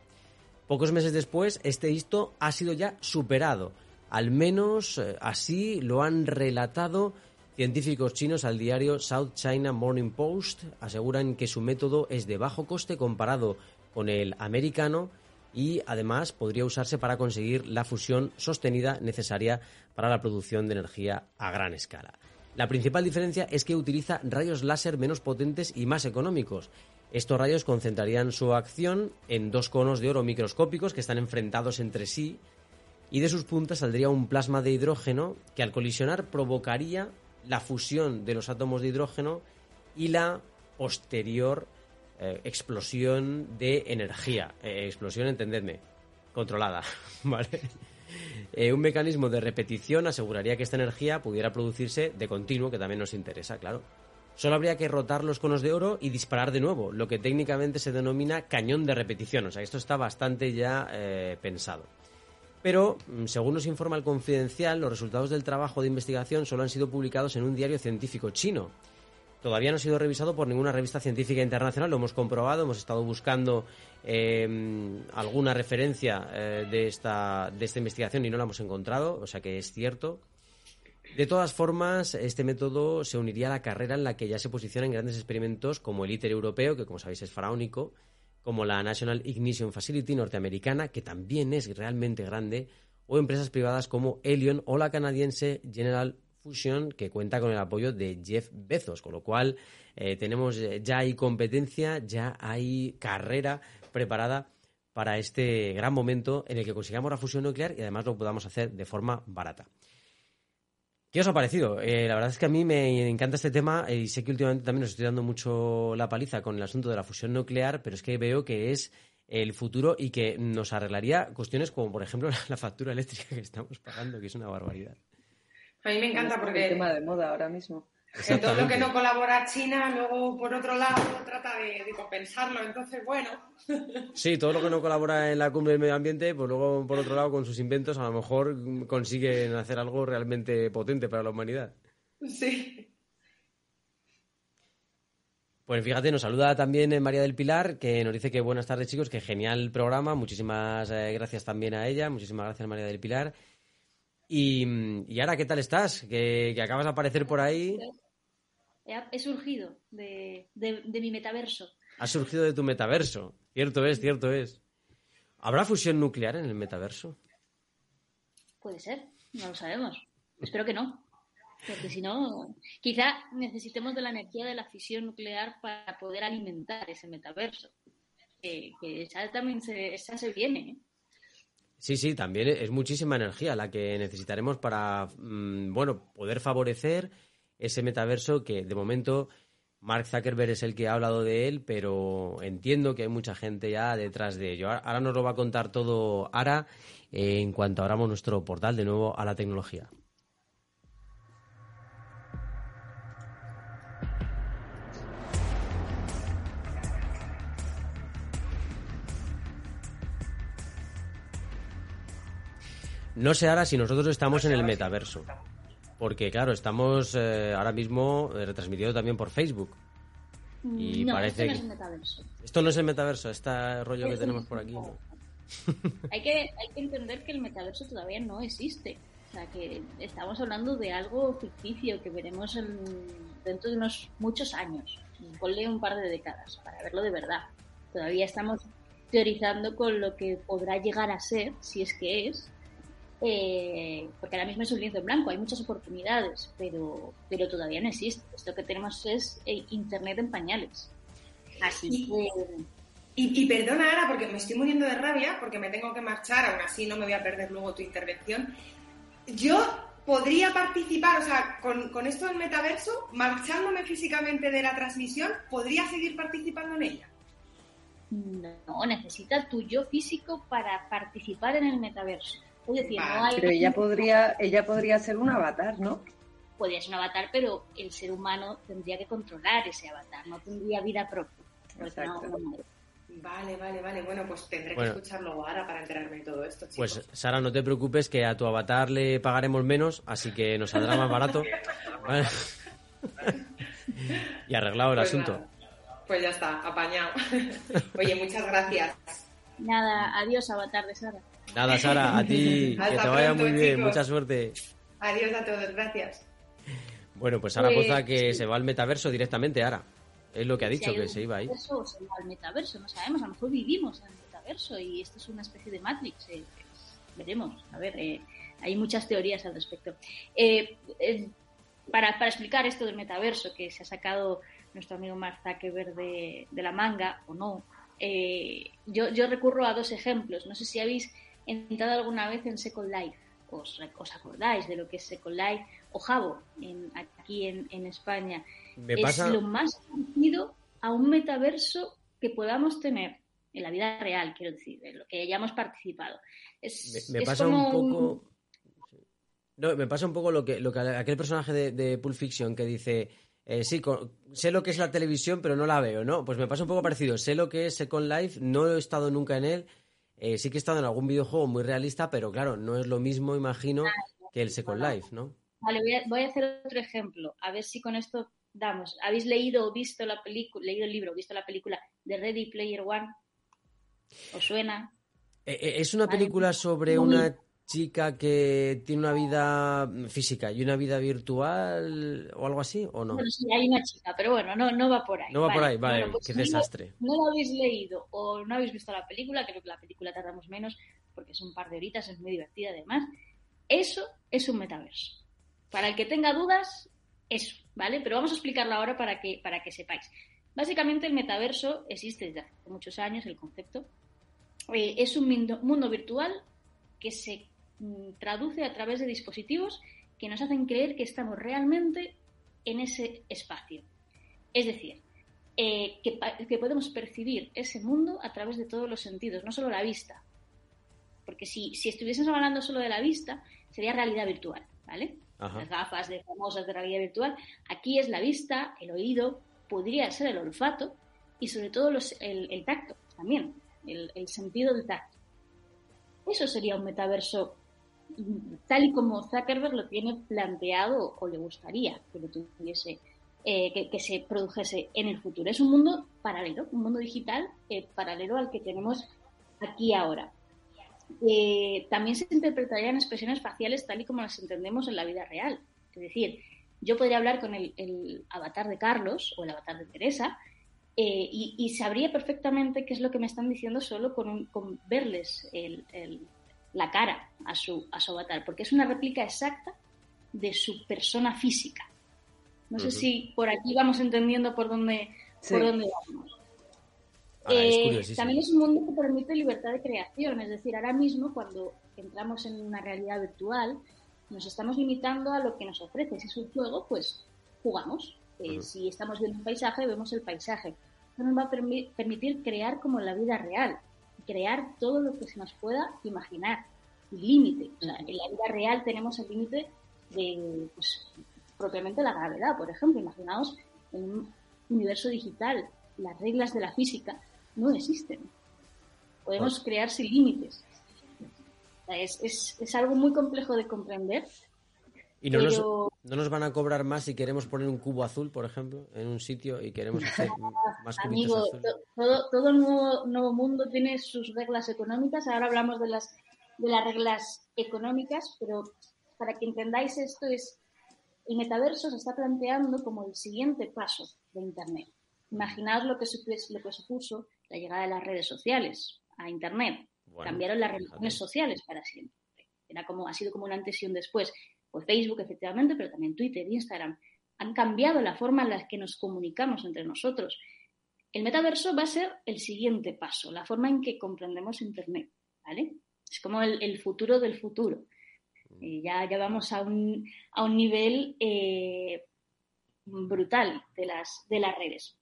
Pocos meses después, este hito ha sido ya superado. Al menos eh, así lo han relatado Científicos chinos al diario South China Morning Post aseguran que su método es de bajo coste comparado con el americano y además podría usarse para conseguir la fusión sostenida necesaria para la producción de energía a gran escala. La principal diferencia es que utiliza rayos láser menos potentes y más económicos. Estos rayos concentrarían su acción en dos conos de oro microscópicos que están enfrentados entre sí y de sus puntas saldría un plasma de hidrógeno que al colisionar provocaría la fusión de los átomos de hidrógeno y la posterior eh, explosión de energía. Eh, explosión, entendedme, controlada, ¿vale? Eh, un mecanismo de repetición aseguraría que esta energía pudiera producirse de continuo, que también nos interesa, claro. Solo habría que rotar los conos de oro y disparar de nuevo, lo que técnicamente se denomina cañón de repetición. O sea, esto está bastante ya pensado. Pero, mm, según nos informa el Confidencial, los resultados del trabajo de investigación solo han sido publicados en un diario científico chino. Todavía no ha sido revisado por ninguna revista científica internacional, lo hemos comprobado, hemos estado buscando em, alguna referencia eh, de, esta, de esta investigación y no la hemos encontrado, o sea que es cierto. De todas formas, este método se uniría a la carrera en la que ya se posicionan grandes experimentos como el ITER europeo, que como sabéis es faraónico, como la National Ignition Facility norteamericana, que también es realmente grande, o empresas privadas como Elion o la canadiense General Fusion, que cuenta con el apoyo de Jeff Bezos, con lo cual eh, tenemos eh, ya hay competencia, ya hay carrera preparada para este gran momento en el que consigamos la fusión nuclear y además lo podamos hacer de forma barata. ¿Qué os ha parecido? Eh, la verdad es que a mí me encanta este tema y sé que últimamente también os estoy dando mucho la paliza con el asunto de la fusión nuclear, pero es que veo que es el futuro y que nos arreglaría cuestiones como, por ejemplo, la factura eléctrica que estamos pagando, que es una barbaridad. A mí me encanta porque... Es el tema de moda ahora mismo. En todo lo que no colabora China, luego por otro lado trata de, compensarlo. Entonces, bueno. Sí, todo lo que no colabora en la cumbre del medio ambiente, pues luego por otro lado con sus inventos a lo mejor consiguen hacer algo realmente potente para la humanidad. Sí. Pues fíjate, nos saluda también eh, María del Pilar, que nos dice que buenas tardes chicos, que genial programa, muchísimas eh, gracias también a ella, muchísimas gracias María del Pilar. Y, y ahora, ¿qué tal estás? Que, acabas de aparecer por ahí. He, surgido de, mi metaverso. Ha surgido de tu metaverso. Cierto es, cierto es. ¿Habrá fusión nuclear en el metaverso? Puede ser, no lo sabemos. Espero que no. Porque si no, quizá necesitemos de la energía de la fisión nuclear para poder alimentar ese metaverso. Que, esa también se, esa se viene. ¿eh? Sí, sí, también es muchísima energía la que necesitaremos para, mm, bueno, poder favorecer ese metaverso que de momento Mark Zuckerberg es el que ha hablado de él, pero entiendo que hay mucha gente ya detrás de ello. Ahora nos lo va a contar todo Ara en cuanto abramos nuestro portal de nuevo a la tecnología. No sé ahora si nosotros estamos en el metaverso. Porque, claro, estamos eh, ahora mismo eh, retransmitiendo también por Facebook. Y parece esto no es el metaverso. Esto no es el metaverso, este rollo que tenemos por aquí. hay, que, hay que entender que el metaverso todavía no existe. O sea, que estamos hablando de algo ficticio que veremos dentro de unos muchos años. Ponle un par de décadas para verlo de verdad. Todavía estamos teorizando con lo que podrá llegar a ser, si es que es, eh, porque ahora mismo es un lienzo en blanco, hay muchas oportunidades, pero, pero todavía no existe. Esto que tenemos es eh, Internet en pañales. Así y, que... Y, perdona ahora porque me estoy muriendo de rabia, porque me tengo que marchar, aún así no me voy a perder luego tu intervención. Yo podría participar, o sea, con, con esto del metaverso, marchándome físicamente de la transmisión, ¿podría seguir participando en ella? No, necesitas tu yo físico para participar en el metaverso. Pero ella podría, ella podría ser un avatar, ¿no? Podría ser un avatar, pero el ser humano tendría que controlar ese avatar, no tendría vida propia. Vale, vale, vale. Bueno, pues tendré que escucharlo ahora para enterarme de todo esto. Pues Sara, no te preocupes que a tu avatar le pagaremos menos, así que nos saldrá más barato. y arreglado el pues asunto. Pues ya está, apañado. Oye, muchas gracias. Nada, adiós, avatar de Sara. Nada, Sara, a ti, que te vaya muy bien, mucha suerte. Adiós a todos, gracias. Bueno, pues ahora pues, que se va al metaverso directamente, ahora. Es lo que ha dicho, que se iba ahí. Eso se va al metaverso, no sabemos. A lo mejor vivimos en el metaverso y esto es una especie de Matrix. Eh, pues, veremos. A ver, eh, hay muchas teorías al respecto. Eh, para, para, explicar esto del metaverso que se ha sacado nuestro amigo Mark Zuckerberg de, de la manga o no, yo, yo recurro a dos ejemplos. No sé si habéis entrado alguna vez en Second Life. Os, os acordáis de lo que es Second Life o Jabo en, aquí en, en España es lo más parecido a un metaverso que podamos tener en la vida real, quiero decir, en lo que hayamos participado. me, pasa un poco. No, me pasa un poco lo que, lo que aquel personaje de, de Pulp Fiction que dice. Eh, sí, sé lo que es la televisión, pero no la veo, ¿no? Pues me pasa un poco parecido. Sé lo que es Second Life, no he estado nunca en él. Eh, sí que he estado en algún videojuego muy realista, pero claro, no es lo mismo, imagino, que el Second Life, ¿no? Vale, voy a, voy a hacer otro ejemplo, a ver si con esto damos, ¿habéis leído o visto la película, leído el libro, visto la película de Ready Player One? ¿Os suena? Eh, eh, es una película sobre una chica que tiene una vida física y una vida virtual o algo así, ¿o no? Bueno, sí, hay una chica, pero bueno, no, no va por ahí. No va por ahí, vale, pues qué desastre. No, no, lo habéis leído o no habéis visto la película, creo que la película tardamos menos porque es un par de horitas, es muy divertida además. Eso es un metaverso. Para el que tenga dudas, eso, ¿vale? Pero vamos a explicarlo ahora para que, para que sepáis. Básicamente el metaverso existe desde hace muchos años, el concepto. Eh, es un mundo, virtual que se traduce a través de dispositivos que nos hacen creer que estamos realmente en ese espacio. Es decir, eh, que, que, podemos percibir ese mundo a través de todos los sentidos, no solo la vista. Porque si, si estuviésemos hablando solo de la vista, sería realidad virtual, ¿vale? las gafas de famosas de realidad virtual. Aquí es la vista, el oído, podría ser el olfato y sobre todo el, tacto también, el, sentido del tacto. Eso sería un metaverso tal y como Zuckerberg lo tiene planteado o le gustaría que lo tuviese, eh, que, se produjese en el futuro. Es un mundo paralelo, un mundo digital eh, paralelo al que tenemos aquí ahora. Eh, también se interpretarían expresiones faciales tal y como las entendemos en la vida real. Es decir, yo podría hablar con el, avatar de Carlos o el avatar de Teresa eh, y, sabría perfectamente qué es lo que me están diciendo solo con, verles la cara a su, a su avatar, porque es una réplica exacta de su persona física. No sé si por aquí vamos entendiendo por dónde, por dónde vamos. Ah, eh, también es un mundo que permite libertad de creación, es decir, ahora mismo cuando entramos en una realidad virtual nos estamos limitando a lo que nos ofrece. Si es un juego, pues jugamos. Eh, si estamos viendo un paisaje, vemos el paisaje. Eso nos va a permitir crear como en la vida real, crear todo lo que se nos pueda imaginar, límite. en la vida real tenemos el límite de, pues, propiamente la gravedad, por ejemplo. Imaginaos en un universo digital, las reglas de la física no existen. Podemos crear sin límites. Es, es, algo muy complejo de comprender. ¿Y no, nos, no nos van a cobrar más si queremos poner un cubo azul, por ejemplo, en un sitio y queremos hacer más Amigo, todo, todo el nuevo, nuevo, mundo tiene sus reglas económicas. Ahora hablamos de las, de las reglas económicas, pero para que entendáis esto es, el metaverso se está planteando como el siguiente paso de Internet. Imaginaos lo que, lo que supuso la llegada de las redes sociales a Internet. Cambiaron las relaciones sociales para siempre. Era como, ha sido como un antes y un después. Pues Facebook, efectivamente, pero también Twitter, Instagram. Han cambiado la forma en la que nos comunicamos entre nosotros. El metaverso va a ser el siguiente paso, la forma en que comprendemos Internet. ¿vale? Es como el, futuro del futuro. Mm. Eh, ya, ya vamos a un, a un nivel eh, brutal de las, de las redes.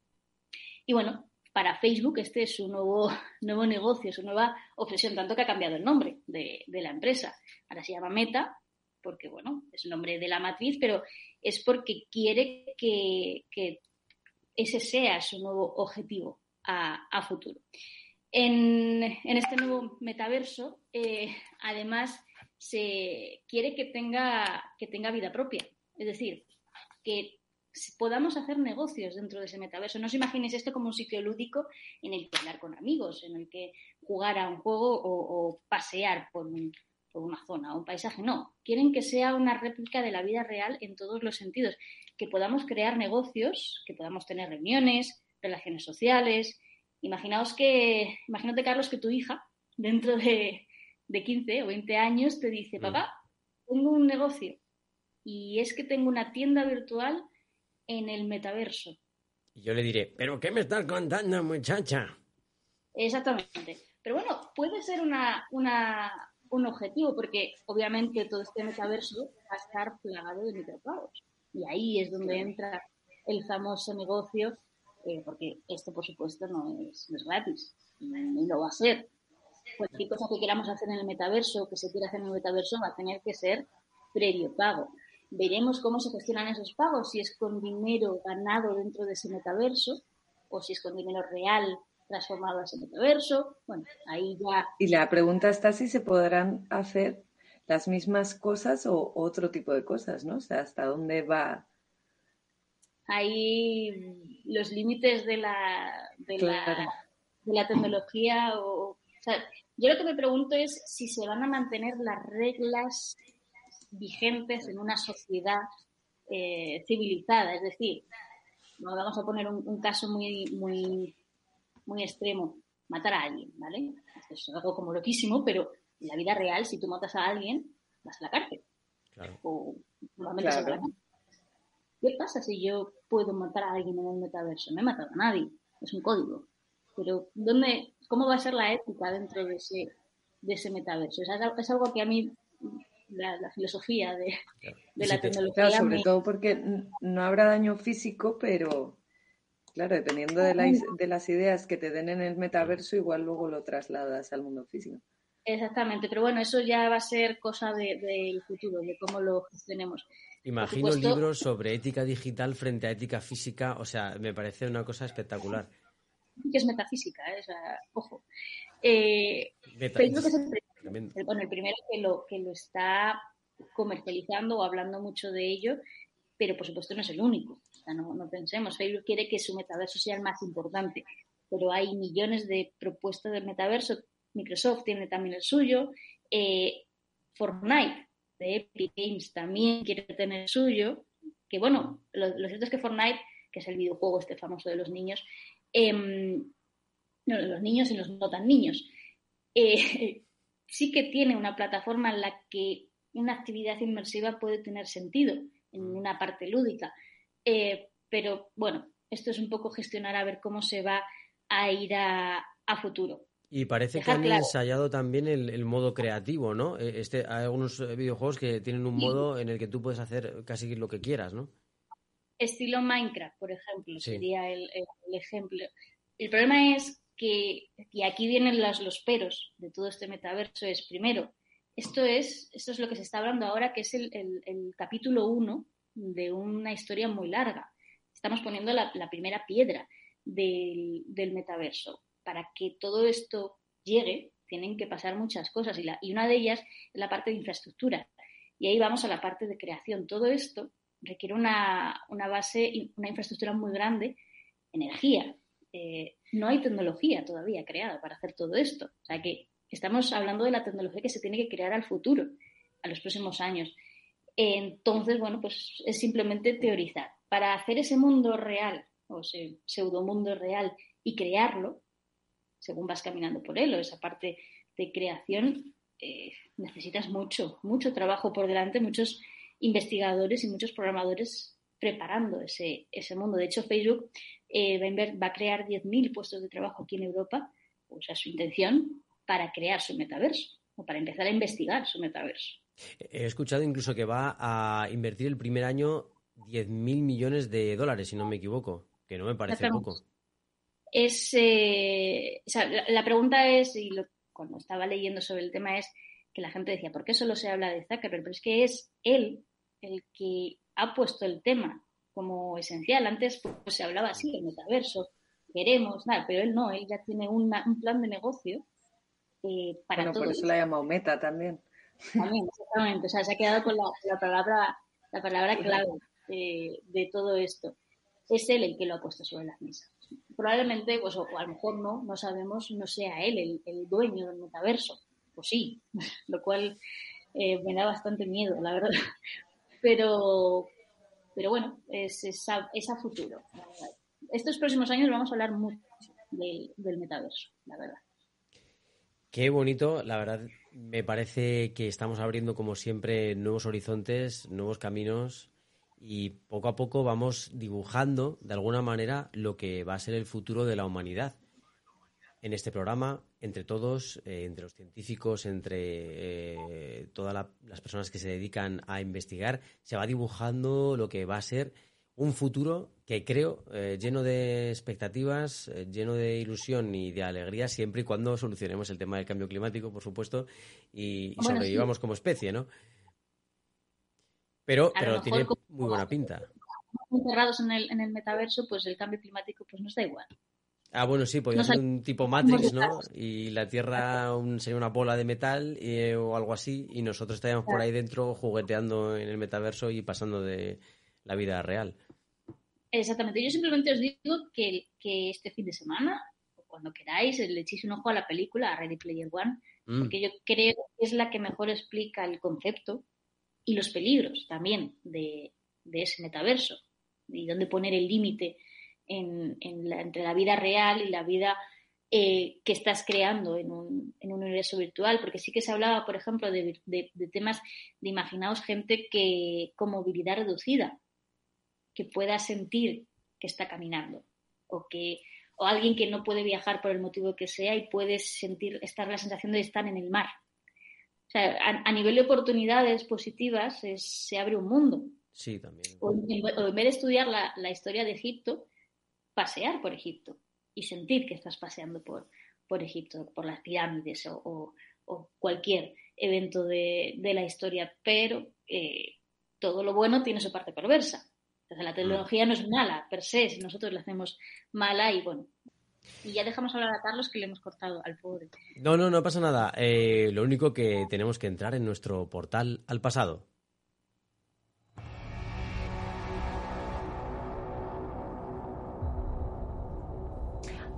Y bueno, para Facebook este es su nuevo, nuevo negocio, su nueva obsesión, tanto que ha cambiado el nombre de, la empresa. Ahora se llama Meta, porque bueno, es el nombre de la matriz, pero es porque quiere que, ese sea su nuevo objetivo a, futuro. En, este nuevo metaverso, eh, además, se quiere que tenga, que tenga vida propia. Es decir, que podamos hacer negocios dentro de ese metaverso. No os imaginéis esto como un sitio lúdico en el que hablar con amigos, en el que jugar a un juego o, pasear por un, por una zona o un paisaje, no, quieren que sea una réplica de la vida real en todos los sentidos, que podamos crear negocios, que podamos tener reuniones, relaciones sociales. Imaginaos que, imagínate Carlos que tu hija dentro de, de 15 o 20 años te dice, mm. papá, tengo un negocio y es que tengo una tienda virtual en el metaverso. Y yo le diré, ¿pero qué me estás contando, muchacha? Exactamente. Pero bueno, puede ser una, un objetivo, porque obviamente todo este metaverso va a estar plagado de micropagos. Y ahí es donde entra el famoso negocio, eh, porque esto, por supuesto, no es, gratis, ni lo va a ser. Cualquier cosa que queramos hacer en el metaverso, que se quiera hacer en el metaverso, va a tener que ser previo pago. Veremos cómo se gestionan esos pagos, si es con dinero ganado dentro de ese metaverso o si es con dinero real transformado a metaverso. Bueno, ahí ya. Y la pregunta está si se podrán hacer las mismas cosas o otro tipo de cosas, ¿no? O sea, hasta dónde va. Ahí los límites de la, de, la, de la tecnología o, o sea, yo lo que me pregunto es si se van a mantener las reglas vigentes en una sociedad eh, civilizada. Es decir, vamos a poner un, caso muy, muy, muy extremo, matar a alguien, ¿vale? Esto es algo como loquísimo, pero en la vida real, si tú matas a alguien, vas a la cárcel. Claro. O ¿Qué pasa si yo puedo matar a alguien en el metaverso? No he matado a nadie, es un código. Pero ¿dónde, ¿cómo va a ser la ética dentro de ese, de ese metaverso? es algo que a mí la, filosofía de, la tecnología. sobre todo porque no habrá daño físico, pero claro, dependiendo de, de las ideas que te den en el metaverso, igual luego lo trasladas al mundo físico. Exactamente, pero bueno, eso ya va a ser cosa del futuro, de cómo lo gestionemos. Imagino libros sobre ética digital frente a ética física, o sea, me parece una cosa espectacular. Que es metafísica, ¿eh? o sea, ojo. Eh, bueno, el primero que lo, que lo está comercializando o hablando mucho de ello, pero por supuesto no es el único. O sea, no, no pensemos, Facebook quiere que su metaverso sea el más importante, pero hay millones de propuestas del metaverso. Microsoft tiene también el suyo. Eh, Fortnite de Epic Games también quiere tener el suyo. Que bueno, lo, cierto es que Fortnite, que es el videojuego este famoso de los niños, eh, no, los niños y los no tan niños, eh, sí que tiene una plataforma en la que una actividad inmersiva puede tener sentido en mm. una parte lúdica. Eh, pero bueno, esto es un poco gestionar a ver cómo se va a ir a, futuro. Y parece que han ensayado también el, modo creativo, ¿no? Eh, este, hay algunos videojuegos que tienen un modo en el que tú puedes hacer casi lo que quieras, ¿no? Estilo Minecraft, por ejemplo, sería el, ejemplo. El problema es que, y aquí vienen los, los peros de todo este metaverso, es primero, esto es, esto es lo que se está hablando ahora, que es el, capítulo uno de una historia muy larga. Estamos poniendo la, primera piedra del, metaverso. Para que todo esto llegue, tienen que pasar muchas cosas y, la, y una de ellas es la parte de infraestructura. Y ahí vamos a la parte de creación. Todo esto requiere una, una base, una infraestructura muy grande, energía, eh, no hay tecnología todavía creada para hacer todo esto. O sea que estamos hablando de la tecnología que se tiene que crear al futuro, a los próximos años. Entonces, bueno, pues es simplemente teorizar. Para hacer ese mundo real, o ese pseudomundo real, y crearlo, según vas caminando por él, o esa parte de creación, eh, necesitas mucho, mucho trabajo por delante, muchos investigadores y muchos programadores preparando ese, ese mundo. De hecho, Facebook eh, va a crear 10.000 puestos de trabajo aquí en Europa, o sea, su intención, para crear su metaverso, o para empezar a investigar su metaverso. He escuchado incluso que va a invertir el primer año 10.000 millones de dólares, si no me equivoco, que no me parece poco. Es, eh, la, pregunta es, y cuando estaba leyendo sobre el tema, es que la gente decía, ¿por qué solo se habla de Zuckerberg? Pero es que es él el que ha puesto el tema como esencial. Antes pues, se hablaba así, el metaverso, queremos, nada, pero él no, él ya tiene un plan de negocio eh, para bueno, por eso la ha llamado meta también. También, exactamente. O sea, se ha quedado con la, palabra, la palabra clave de todo esto. Es él el que lo ha puesto sobre las mesas. Probablemente, pues, o, a lo mejor no, no sabemos, no sea él el, el dueño del metaverso. pues sí, lo cual eh, me da bastante miedo, la verdad. Pero, pero bueno, es, es, a, futuro. Estos próximos años vamos a hablar mucho del, del metaverso, la verdad. Qué bonito, la verdad me parece que estamos abriendo como siempre nuevos horizontes, nuevos caminos y poco a poco vamos dibujando de alguna manera lo que va a ser el futuro de la humanidad. En este programa, entre todos, eh, entre los científicos, entre eh, todas las personas que se dedican a investigar, se va dibujando lo que va a ser un futuro que creo eh, lleno de expectativas, lleno de ilusión y de alegría, siempre y cuando solucionemos el tema del cambio climático, por supuesto, y, sobrevivamos como especie, ¿no? Pero, pero tiene muy buena pinta. Encerrados en el, en el metaverso, pues el cambio climático pues nos da igual. Ah, bueno, sí, podría ser un tipo Matrix, ¿no? Y la Tierra sería una bola de metal eh, o algo así, y nosotros estaríamos por ahí dentro jugueteando en el metaverso y pasando de la vida real. Exactamente. Yo simplemente os digo que, que este fin de semana, o cuando queráis, le echéis un ojo a la película, a Ready Player One, mm. porque yo creo que es la que mejor explica el concepto y los peligros también de, de ese metaverso y dónde poner el límite entre la vida real y la vida eh, que estás creando en un, universo virtual, porque sí que se hablaba, por ejemplo, de, temas de imaginaos gente que con movilidad reducida, que pueda sentir que está caminando, o que o alguien que no puede viajar por el motivo que sea y puede sentir, estar la sensación de estar en el mar. O sea, a, nivel de oportunidades positivas se abre un mundo. Sí, también. O, en, vez de estudiar la, la historia de Egipto, pasear por Egipto y sentir que estás paseando por, por Egipto, por las pirámides o, cualquier evento de, la historia, pero eh, todo lo bueno tiene su parte perversa. Entonces, la tecnología no es mala per se, si nosotros la hacemos mala y bueno. Y ya dejamos hablar a Carlos que le hemos cortado al pobre. No, no, no pasa nada. Eh, lo único que tenemos que entrar en nuestro portal al pasado.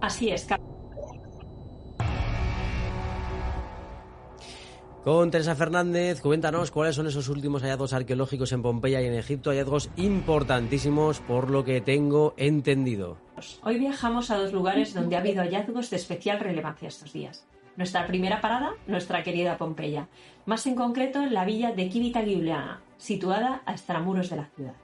Así es. Con Teresa Fernández, cuéntanos cuáles son esos últimos hallazgos arqueológicos en Pompeya y en Egipto, hallazgos importantísimos por lo que tengo entendido. Hoy viajamos a dos lugares donde ha habido hallazgos de especial relevancia estos días. Nuestra primera parada, nuestra querida Pompeya, más en concreto en la villa de Civita Giuliana, situada a extramuros de la ciudad.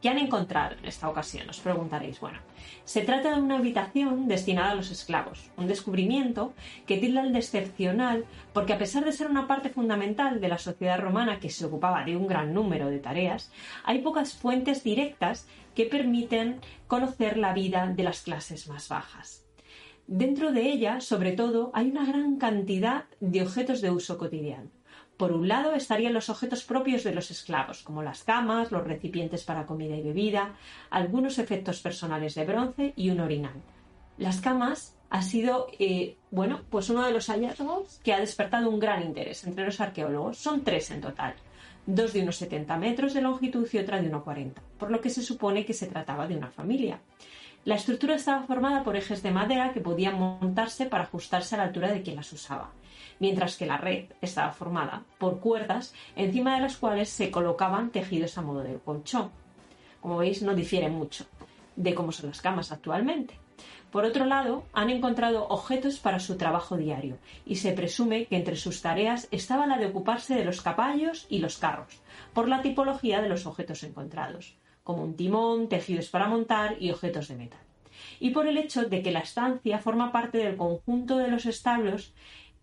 ¿Qué han encontrado en esta ocasión? Os preguntaréis. Bueno, se trata de una habitación destinada a los esclavos, un descubrimiento que tilda el de excepcional porque a pesar de ser una parte fundamental de la sociedad romana que se ocupaba de un gran número de tareas, hay pocas fuentes directas que permiten conocer la vida de las clases más bajas. Dentro de ella, sobre todo, hay una gran cantidad de objetos de uso cotidiano por un lado estarían los objetos propios de los esclavos, como las camas, los recipientes para comida y bebida, algunos efectos personales de bronce y un orinal. Las camas ha sido, eh, bueno, pues uno de los hallazgos que ha despertado un gran interés entre los arqueólogos. Son tres en total, dos de unos 70 metros de longitud y otra de unos 40, por lo que se supone que se trataba de una familia. La estructura estaba formada por ejes de madera que podían montarse para ajustarse a la altura de quien las usaba mientras que la red estaba formada por cuerdas encima de las cuales se colocaban tejidos a modo de colchón. Como veis, no difiere mucho de cómo son las camas actualmente. Por otro lado, han encontrado objetos para su trabajo diario y se presume que entre sus tareas estaba la de ocuparse de los caballos y los carros, por la tipología de los objetos encontrados, como un timón, tejidos para montar y objetos de metal. Y por el hecho de que la estancia forma parte del conjunto de los establos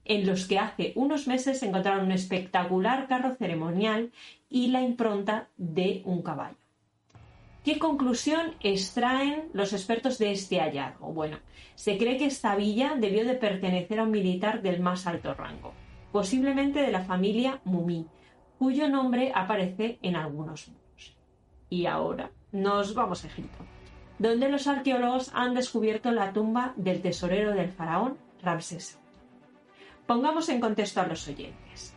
en los que hace unos meses se encontraron un espectacular carro ceremonial y la impronta de un caballo. ¿Qué conclusión extraen los expertos de este hallazgo? Bueno, se cree que esta villa debió de pertenecer a un militar del más alto rango, posiblemente de la familia Mumí, cuyo nombre aparece en algunos muros. Y ahora nos vamos a Egipto, donde los arqueólogos han descubierto la tumba del tesorero del faraón Ramsés Pongamos en contexto a los oyentes.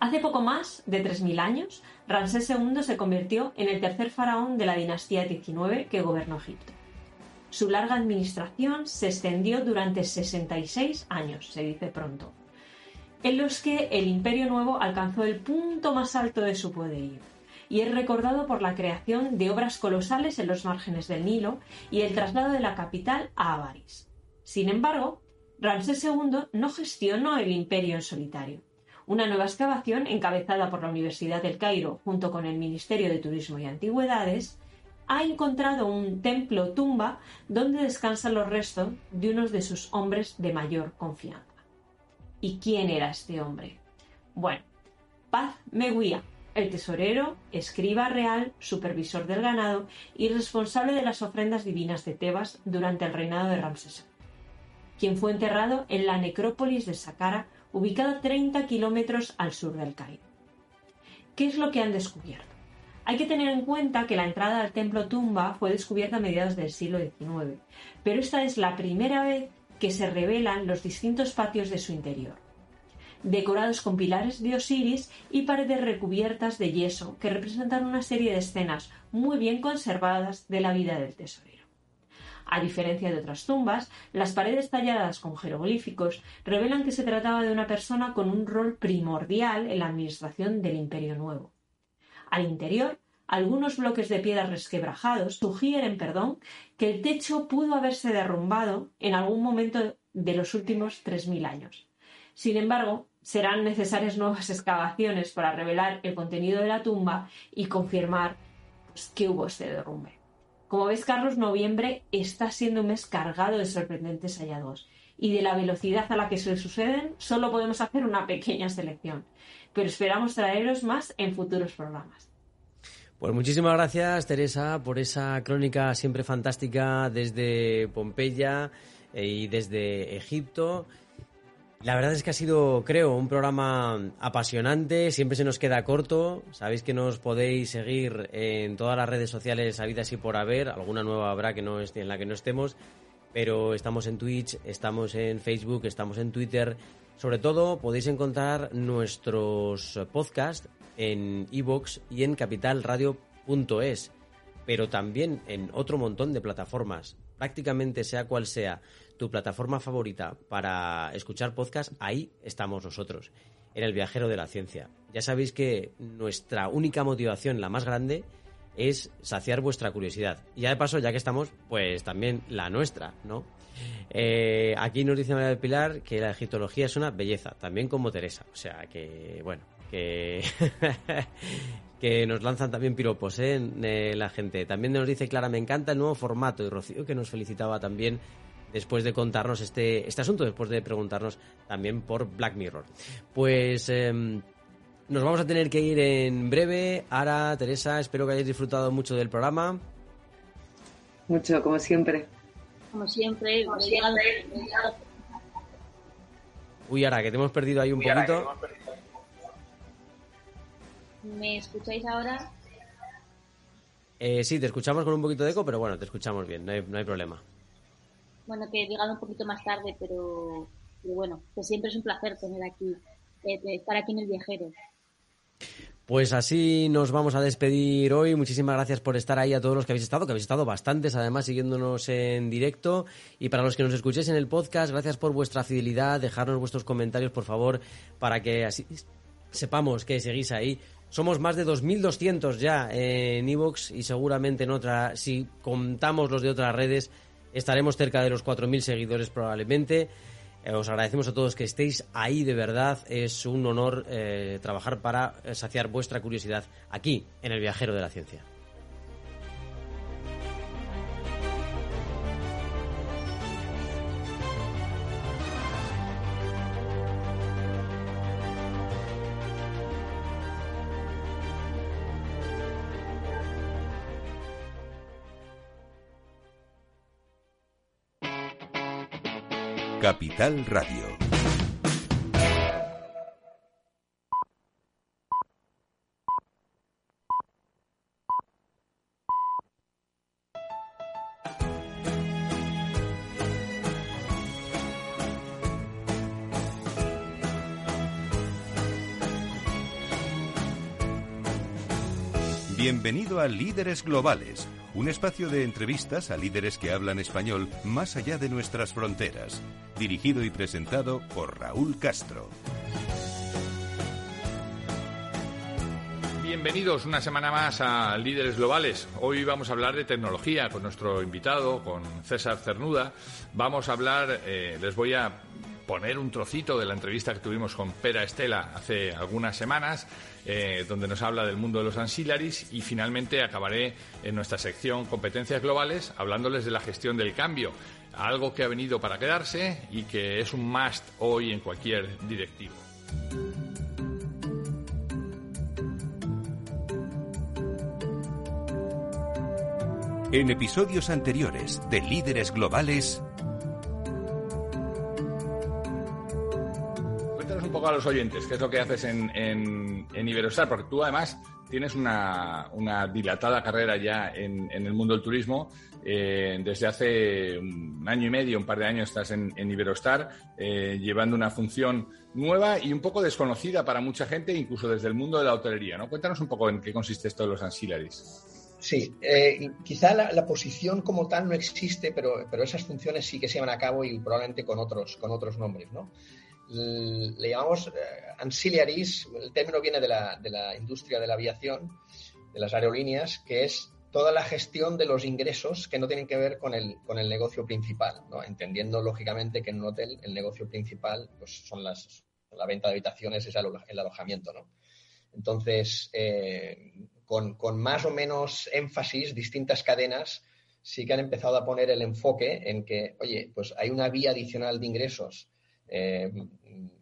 Hace poco más de 3.000 años, Ramsés II se convirtió en el tercer faraón de la dinastía 19 que gobernó Egipto. Su larga administración se extendió durante 66 años, se dice pronto. en los que el Imperio Nuevo alcanzó el punto más alto de su poderío y es recordado por la creación de obras colosales en los márgenes del Nilo y el traslado de la capital a Avaris. Sin embargo, Ramsés II no gestionó el imperio en solitario. Una nueva excavación, encabezada por la Universidad del Cairo junto con el Ministerio de Turismo y Antigüedades, ha encontrado un templo tumba donde descansan los restos de uno de sus hombres de mayor confianza. ¿Y quién era este hombre? Bueno, Paz Meguía, el tesorero, escriba real, supervisor del ganado y responsable de las ofrendas divinas de Tebas durante el reinado de Ramsés, quien fue enterrado en la necrópolis de Saqqara, ubicada 30 kilómetros al sur del Cairo. ¿Qué es lo que han descubierto? Hay que tener en cuenta que la entrada al templo tumba fue descubierta a mediados del siglo XIX, pero esta es la primera vez que se revelan los distintos patios de su interior decorados con pilares de Osiris y paredes recubiertas de yeso que representan una serie de escenas muy bien conservadas de la vida del tesorero. A diferencia de otras tumbas, las paredes talladas con jeroglíficos revelan que se trataba de una persona con un rol primordial en la administración del Imperio Nuevo. Al interior, algunos bloques de piedra resquebrajados sugieren, perdón, que el techo pudo haberse derrumbado en algún momento de los últimos 3.000 años. Sin embargo, serán necesarias nuevas excavaciones para revelar el contenido de la tumba y confirmar que hubo este derrumbe. Como ves, Carlos, noviembre está siendo un mes cargado de sorprendentes hallazgos y de la velocidad a la que se suceden solo podemos hacer una pequeña selección, pero esperamos traeros más en futuros programas. Pues muchísimas gracias, Teresa, por esa crónica siempre fantástica desde Pompeya eh, y desde Egipto. La verdad es que ha sido, creo, un programa apasionante. Siempre se nos queda corto. Sabéis que nos podéis seguir en todas las redes sociales habidas y por haber. Alguna nueva habrá que no en la que no estemos. Pero estamos en Twitch, estamos en Facebook, estamos en Twitter. Sobre todo podéis encontrar nuestros podcasts en iVoox y en capitalradio.es. Pero también en otro montón de plataformas. Prácticamente sea cual sea tu plataforma favorita para escuchar podcast, ahí estamos nosotros, en el viajero de la ciencia. Ya sabéis que nuestra única motivación, la más grande, es saciar vuestra curiosidad. Y ya de paso, ya que estamos, pues también la nuestra, ¿no? Eh, aquí nos dice María del Pilar que la egiptología es una belleza, también como Teresa. O sea que, bueno, que, que nos lanzan también piropos ¿eh? eh, la gente. También nos dice Clara, me encanta el nuevo formato. Y Rocío que nos felicitaba también después de contarnos este, este asunto, después de preguntarnos también por Black Mirror. Pues em, nos vamos a tener que ir en breve. Ara, Teresa, espero que hayáis disfrutado mucho del programa. Mucho, como siempre. Como siempre, como siempre. Uy, Ara, que te hemos perdido ahí un poquito. ¿Me escucháis ahora? Eh, sí, te escuchamos con un poquito de eco, pero bueno, te escuchamos bien, no hay, no hay problema bueno, que he llegado un poquito más tarde, pero, bueno, que siempre es un placer tener aquí, eh, estar aquí en el viajero. Pues así nos vamos a despedir hoy. Muchísimas gracias por estar ahí a todos los que habéis estado, que habéis estado bastantes además siguiéndonos en directo. Y para los que nos escuchéis en el podcast, gracias por vuestra fidelidad. Dejarnos vuestros comentarios, por favor, para que así sepamos que seguís ahí. Somos más de 2.200 ya en Evox y seguramente en otra, si contamos los de otras redes, Estaremos cerca de los 4.000 seguidores probablemente. Eh, os agradecemos a todos que estéis ahí de verdad. Es un honor eh, trabajar para saciar vuestra curiosidad aquí, en el viajero de la ciencia. Capital Radio. Bienvenido a Líderes Globales, un espacio de entrevistas a líderes que hablan español más allá de nuestras fronteras, dirigido y presentado por Raúl Castro. Bienvenidos una semana más a Líderes Globales. Hoy vamos a hablar de tecnología con nuestro invitado, con César Cernuda. Vamos a hablar, eh, les voy a poner un trocito de la entrevista que tuvimos con Pera Estela hace algunas semanas, eh, donde nos habla del mundo de los ancillaries y finalmente acabaré en nuestra sección Competencias Globales hablándoles de la gestión del cambio, algo que ha venido para quedarse y que es un must hoy en cualquier directivo. En episodios anteriores de Líderes Globales. Un poco a los oyentes qué es lo que haces en, en, Iberostar, porque tú además tienes una, dilatada carrera ya en, el mundo del turismo. Eh, desde hace un año y medio, un par de años, estás en, Iberostar, eh, llevando una función nueva y un poco desconocida para mucha gente, incluso desde el mundo de la hotelería. ¿no? Cuéntanos un poco en qué consiste esto de los ancillaries. Sí, eh, quizá la, posición como tal no existe, pero, pero, esas funciones sí que se llevan a cabo y probablemente con otros, con otros nombres, ¿no? Le llamamos eh, ancillaries, el término viene de la, de la industria de la aviación, de las aerolíneas, que es toda la gestión de los ingresos que no tienen que ver con el, con el negocio principal, ¿no? entendiendo lógicamente que en un hotel el negocio principal pues, son las, la venta de habitaciones, es el, alojamiento. ¿no? Entonces, eh, con, más o menos énfasis, distintas cadenas sí que han empezado a poner el enfoque en que, oye, pues hay una vía adicional de ingresos eh,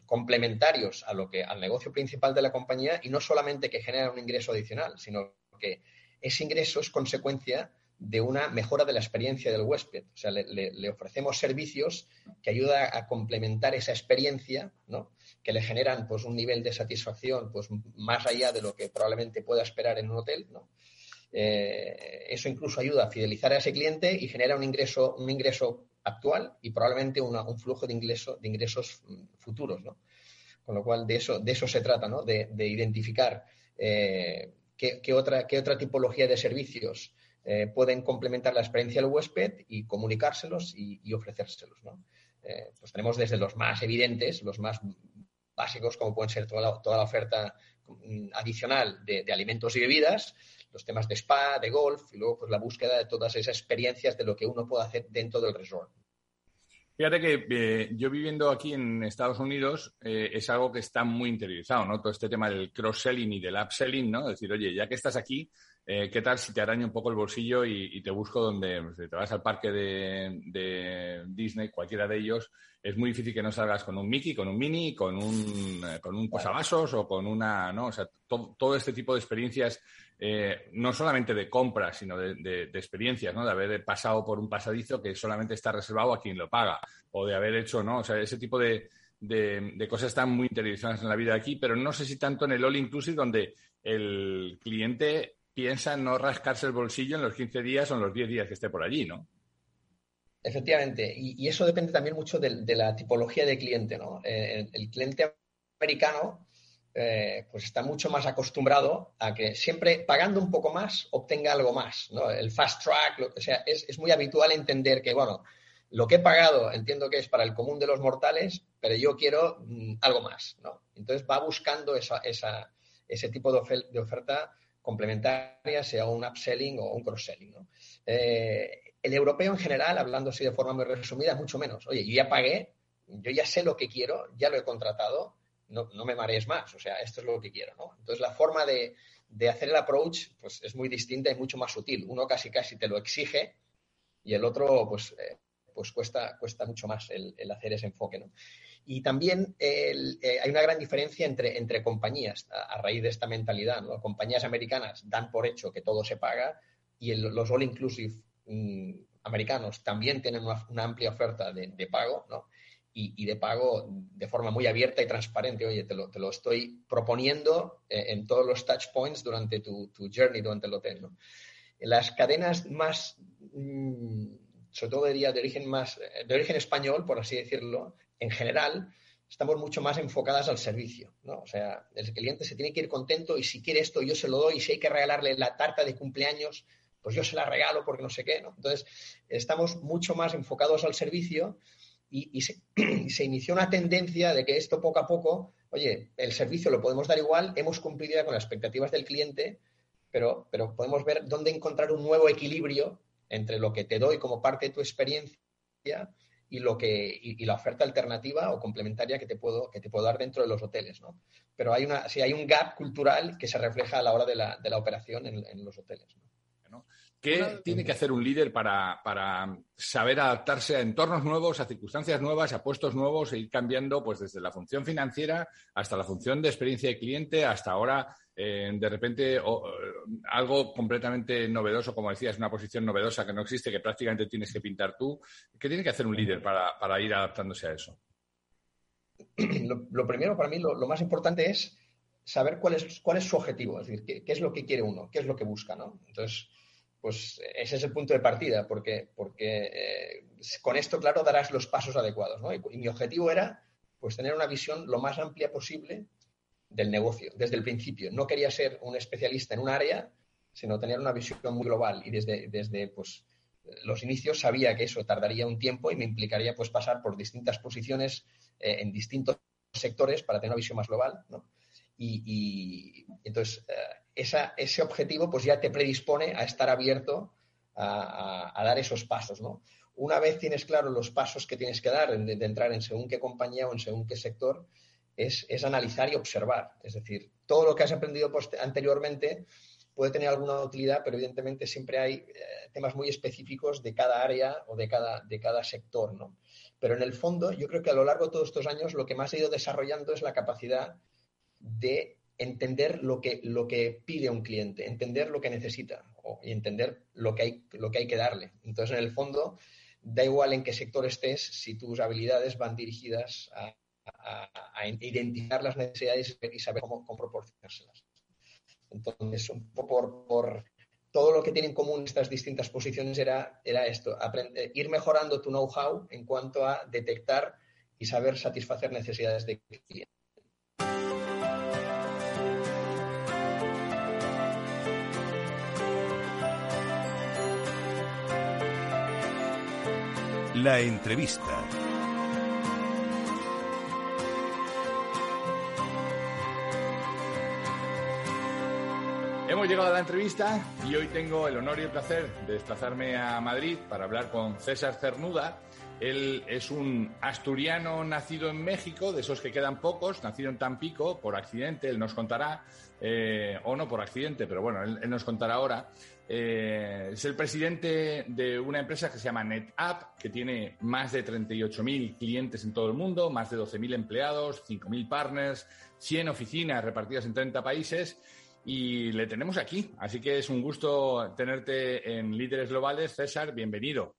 complementarios a lo que, al negocio principal de la compañía y no solamente que genera un ingreso adicional, sino que ese ingreso es consecuencia de una mejora de la experiencia del huésped. O sea, le, ofrecemos servicios que ayudan a complementar esa experiencia, ¿no? que le generan pues, un nivel de satisfacción pues, más allá de lo que probablemente pueda esperar en un hotel. ¿no? Eh, eso incluso ayuda a fidelizar a ese cliente y genera un ingreso, un ingreso actual y probablemente un flujo de, ingreso, de ingresos futuros. ¿no? Con lo cual, de eso, de eso se trata, ¿no? de, identificar eh, qué, otra, qué otra tipología de servicios eh, pueden complementar la experiencia del huésped y comunicárselos y, ofrecérselos. Eh, pues tenemos desde los más evidentes, los más básicos, como pueden ser toda la, toda la oferta mm, adicional de, alimentos y bebidas, los temas de spa, de golf y luego pues, la búsqueda de todas esas experiencias de lo que uno puede hacer dentro del resort. Fíjate que eh, yo viviendo aquí en Estados Unidos es algo que está muy interiorizado, ¿no? Todo este tema del cross-selling y del upselling, ¿no? Es decir, oye, ya que estás aquí, eh, ¿qué tal si te araño un poco el bolsillo y, te busco donde pues, te vas al parque de, Disney, cualquiera de ellos? Es muy difícil que no salgas con un Mickey, con un Mini, con un, eh, con un posavasos o con una, ¿no? O sea, todo este tipo de experiencias, eh, no solamente de compras, sino de, experiencias, ¿no? De haber pasado por un pasadizo que solamente está reservado a quien lo paga o de haber hecho, ¿no? O sea, ese tipo de, de, cosas están muy interiorizadas en la vida aquí, pero no sé si tanto en el All Inclusive, donde el cliente piensa no rascarse el bolsillo en los 15 días o en los 10 días que esté por allí, ¿no? Efectivamente, y, eso depende también mucho de, la tipología de cliente, ¿no? Eh, el, cliente americano eh, pues está mucho más acostumbrado a que siempre pagando un poco más obtenga algo más, ¿no? El fast track, lo que sea, es, muy habitual entender que, bueno, lo que he pagado entiendo que es para el común de los mortales, pero yo quiero mm, algo más, ¿no? Entonces va buscando esa, ese tipo de oferta complementaria, sea un upselling o un cross-selling. Eh, el europeo en general, hablando así de forma muy resumida, es mucho menos. Oye, yo ya pagué, yo ya sé lo que quiero, ya lo he contratado, no, me marees más, o sea, esto es lo que quiero. ¿no? Entonces, la forma de, hacer el approach pues, es muy distinta y mucho más sutil. Uno casi casi te lo exige y el otro, pues, eh, pues cuesta, cuesta mucho más el, el hacer ese enfoque. ¿no? Y también eh, hay una gran diferencia entre, entre compañías a, raíz de esta mentalidad. ¿no? Compañías americanas dan por hecho que todo se paga y los all inclusive mm, americanos también tienen una, amplia oferta de, pago ¿no? y, de pago de forma muy abierta y transparente. Oye, te lo, te lo estoy proponiendo eh, en todos los touch points durante tu, tu journey, durante el hotel. ¿no? Las cadenas más, mm, sobre todo diría de origen más, de origen español, por así decirlo, en general, estamos mucho más enfocadas al servicio, ¿no? O sea, el cliente se tiene que ir contento y si quiere esto yo se lo doy y si hay que regalarle la tarta de cumpleaños, pues yo se la regalo porque no sé qué, ¿no? Entonces, estamos mucho más enfocados al servicio y, se, inició una tendencia de que esto poco a poco, oye, el servicio lo podemos dar igual, hemos cumplido ya con las expectativas del cliente, pero, pero podemos ver dónde encontrar un nuevo equilibrio entre lo que te doy como parte de tu experiencia y lo que y, la oferta alternativa o complementaria que te puedo que te puedo dar dentro de los hoteles no pero hay una sí hay un gap cultural que se refleja a la hora de la, de la operación en, los hoteles ¿Qué tiene que hacer un líder para, para, saber adaptarse a entornos nuevos, a circunstancias nuevas, a puestos nuevos e ir cambiando pues desde la función financiera hasta la función de experiencia de cliente hasta ahora eh, de repente algo completamente novedoso, como decías, una posición novedosa que no existe, que prácticamente tienes que pintar tú. ¿Qué tiene que hacer un líder para, ir adaptándose a eso? Lo, primero, para mí, lo, más importante es saber cuál es, cuál es su objetivo, es decir, qué, es lo que quiere uno, qué es lo que busca, ¿no? Entonces, pues ese es el punto de partida, porque, porque eh, con esto, claro, darás los pasos adecuados, ¿no? y, mi objetivo era, pues, tener una visión lo más amplia posible del negocio desde el principio. No quería ser un especialista en un área, sino tener una visión muy global y desde, desde pues, los inicios sabía que eso tardaría un tiempo y me implicaría pues pasar por distintas posiciones eh, en distintos sectores para tener una visión más global. Y, entonces eh, ese objetivo pues ya te predispone a estar abierto a, dar esos pasos. Una vez tienes claro los pasos que tienes que dar de entrar en según qué compañía o en según qué sector, es, analizar y observar. Es decir, todo lo que has aprendido anteriormente puede tener alguna utilidad, pero evidentemente siempre hay eh, temas muy específicos de cada área o de cada, de cada sector, ¿no? Pero en el fondo, yo creo que a lo largo de todos estos años lo que más ha ido desarrollando es la capacidad de entender lo que, lo que pide un cliente, entender lo que necesita y entender lo que, hay, lo que hay que darle. Entonces, en el fondo, da igual en qué sector estés, si tus habilidades van dirigidas a, a, identificar las necesidades y saber cómo, proporcionárselas. Entonces, un poco por, todo lo que tienen en común estas distintas posiciones era, era esto, aprender, ir mejorando tu know-how en cuanto a detectar y saber satisfacer necesidades de cliente. La entrevista. Hemos llegado a la entrevista y hoy tengo el honor y el placer de desplazarme a Madrid para hablar con César Cernuda. Él es un asturiano nacido en México, de esos que quedan pocos, nacido en Tampico por accidente, él nos contará, eh, o no por accidente, pero bueno, él, nos contará ahora. Eh, es el presidente de una empresa que se llama NetApp, que tiene más de 38.000 clientes en todo el mundo, más de 12.000 empleados, 5.000 partners, 100 oficinas repartidas en 30 países y le tenemos aquí. Así que es un gusto tenerte en Líderes Globales. César, bienvenido.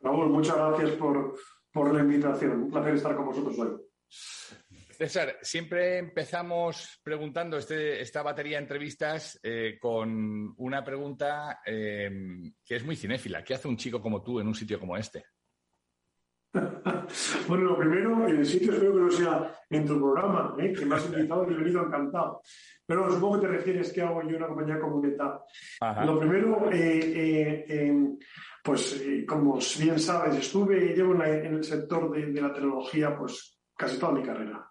Raúl, muchas gracias por, la invitación. Un placer estar con vosotros hoy. César, siempre empezamos preguntando este, esta batería de entrevistas eh, con una pregunta eh, que es muy cinéfila. ¿Qué hace un chico como tú en un sitio como este? bueno, lo primero, el sitio espero que no sea en tu programa, ¿eh? que me has invitado y he venido encantado. Pero supongo que te refieres que hago yo una compañía comunitaria. Lo primero, eh, eh, pues como bien sabes, estuve y llevo en, el sector de, de, la tecnología pues casi toda mi carrera.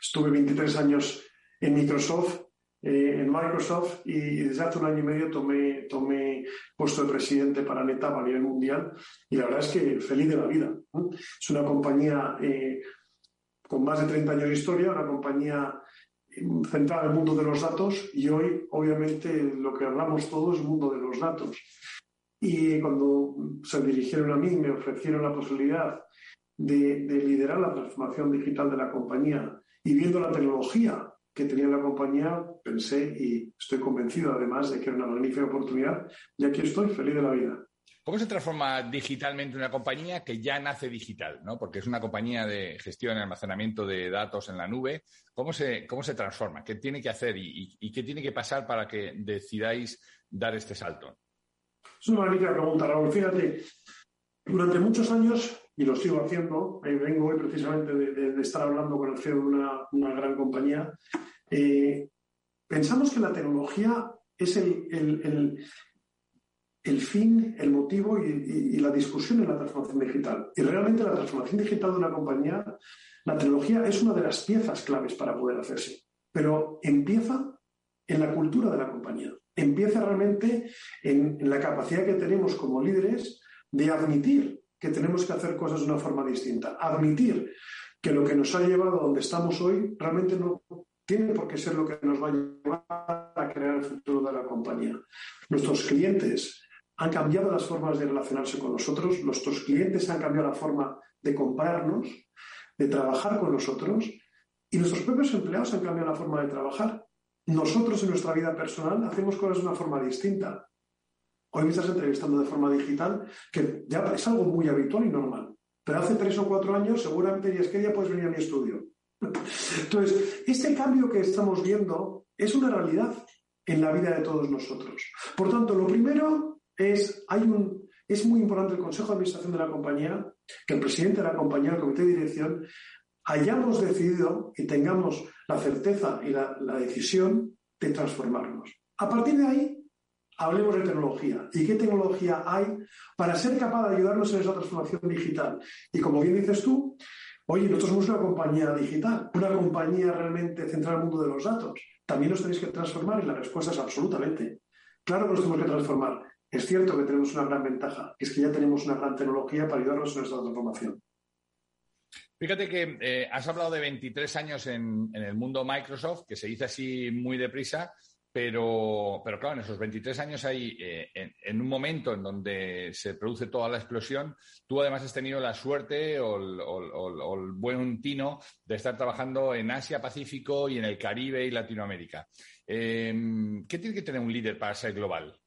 Estuve 23 años en Microsoft eh, en Microsoft y desde hace un año y medio tomé, tomé puesto de presidente para NetApp a nivel mundial y la verdad es que feliz de la vida. Es una compañía eh, con más de 30 años de historia, una compañía eh, centrada en el mundo de los datos y hoy obviamente lo que hablamos todos es el mundo de los datos. Y cuando se dirigieron a mí, me ofrecieron la posibilidad de, de liderar la transformación digital de la compañía y viendo la tecnología que tenía la compañía, pensé y estoy convencido además de que era una magnífica oportunidad y aquí estoy feliz de la vida. ¿Cómo se transforma digitalmente una compañía que ya nace digital? ¿no? Porque es una compañía de gestión y almacenamiento de datos en la nube. ¿Cómo se, cómo se transforma? ¿Qué tiene que hacer y, qué tiene que pasar para que decidáis dar este salto? Es una magnífica pregunta, Raúl. Fíjate, durante muchos años y lo sigo haciendo, eh, vengo hoy precisamente de, estar hablando con el CEO de una, gran compañía, eh, pensamos que la tecnología es el, el, fin, el motivo y, la discusión en la transformación digital. Y realmente la transformación digital de una compañía, la tecnología es una de las piezas claves para poder hacerse. Pero empieza en la cultura de la compañía. Empieza realmente en, en la capacidad que tenemos como líderes de admitir que tenemos que hacer cosas de una forma distinta. Admitir que lo que nos ha llevado a donde estamos hoy realmente no tiene por qué ser lo que nos va a llevar a crear el futuro de la compañía. Nuestros clientes han cambiado las formas de relacionarse con nosotros, nuestros clientes han cambiado la forma de comprarnos, de trabajar con nosotros y nuestros propios empleados han cambiado la forma de trabajar. Nosotros en nuestra vida personal hacemos cosas de una forma distinta. Hoy me estás entrevistando de forma digital, que ya es algo muy habitual y normal. Pero hace tres o cuatro años seguramente dirías que ya puedes venir a mi estudio. Entonces, este cambio que estamos viendo es una realidad en la vida de todos nosotros. Por tanto, lo primero es, hay un, es muy importante el Consejo de Administración de la compañía, que el presidente de la compañía, el comité de dirección, hayamos decidido y tengamos la certeza y la decisión de transformarnos. A partir de ahí, hablemos de tecnología. ¿Y qué tecnología hay para ser capaz de ayudarnos en esa transformación digital? Y como bien dices tú, Oye, nosotros somos una compañía digital, una compañía realmente centrada en el mundo de los datos. También nos tenéis que transformar y la respuesta es absolutamente. Claro que nos tenemos que transformar. Es cierto que tenemos una gran ventaja, es que ya tenemos una gran tecnología para ayudarnos en esta transformación. Fíjate que eh, has hablado de 23 años en, el mundo Microsoft, que se dice así muy deprisa, pero, pero claro, en esos 23 años hay, eh, en, un momento en donde se produce toda la explosión, tú además has tenido la suerte o el, buen tino de estar trabajando en Asia, Pacífico y en el Caribe y Latinoamérica. Em, ¿Qué tiene que tener un líder para ser global?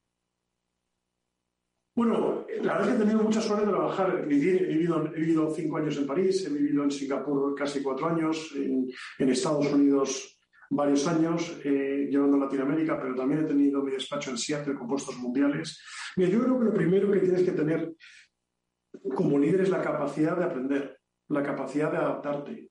Bueno, la verdad es que he tenido mucha suerte de trabajar. He vivido, he vivido cinco años en París, he vivido en Singapur casi cuatro años, en, en Estados Unidos varios años eh, llevando Latinoamérica, pero también he tenido mi despacho en Seattle con puestos mundiales. Mira, yo creo que lo primero que tienes que tener como líder es la capacidad de aprender, la capacidad de adaptarte.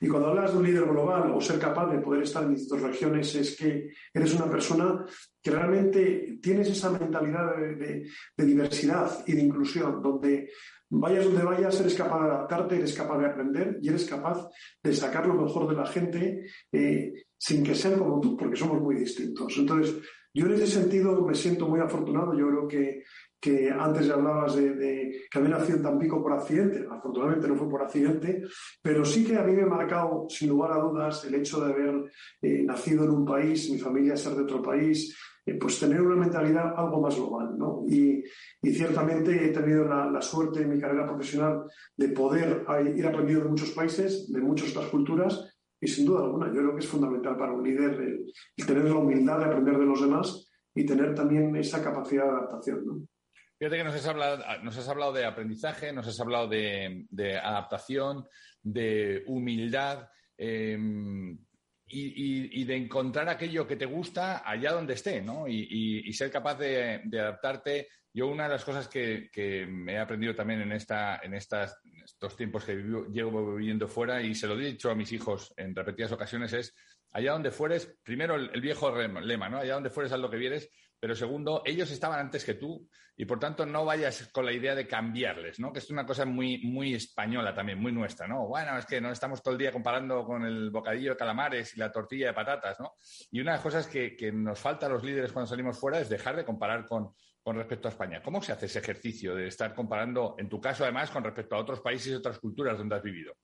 Y cuando hablas de un líder global o ser capaz de poder estar en distintas regiones, es que eres una persona que realmente tienes esa mentalidad de, diversidad y de inclusión, donde vayas donde vayas, eres capaz de adaptarte, eres capaz de aprender y eres capaz de sacar lo mejor de la gente eh, sin que sean como tú, porque somos muy distintos. Entonces, yo en ese sentido me siento muy afortunado. Yo creo que, que antes ya hablabas de, que había nacido en Tampico por accidente. Afortunadamente no fue por accidente, pero sí que a mí me ha marcado, sin lugar a dudas, el hecho de haber eh, nacido en un país, mi familia ser de otro país, eh, pues tener una mentalidad algo más global. ¿no? Y, ciertamente he tenido la, suerte en mi carrera profesional de poder ir aprendiendo de muchos países, de muchas otras culturas, y sin duda alguna, yo creo que es fundamental para un líder el, tener la humildad de aprender de los demás y tener también esa capacidad de adaptación. Fíjate que nos has, hablado, nos has hablado de aprendizaje, nos has hablado de, adaptación, de humildad. Em, y, de encontrar aquello que te gusta allá donde esté, ¿no? Y, ser capaz de, adaptarte. Yo una de las cosas que, me he aprendido también en, esta, en estas, estos tiempos que llevo viviendo fuera, y se lo he dicho a mis hijos en repetidas ocasiones, es allá donde fueres, primero el, viejo lema, ¿no? Allá donde fueres haz lo que vieres, pero segundo, ellos estaban antes que tú y por tanto no vayas con la idea de cambiarles, ¿no? Que es una cosa muy, muy española también, muy nuestra, ¿no? Bueno, es que no estamos todo el día comparando con el bocadillo de calamares y la tortilla de patatas, ¿no? Y una de las cosas que, nos falta a los líderes cuando salimos fuera es dejar de comparar con, con respecto a España. ¿Cómo se hace ese ejercicio de estar comparando, en tu caso además, con respecto a otros países y otras culturas donde has vivido?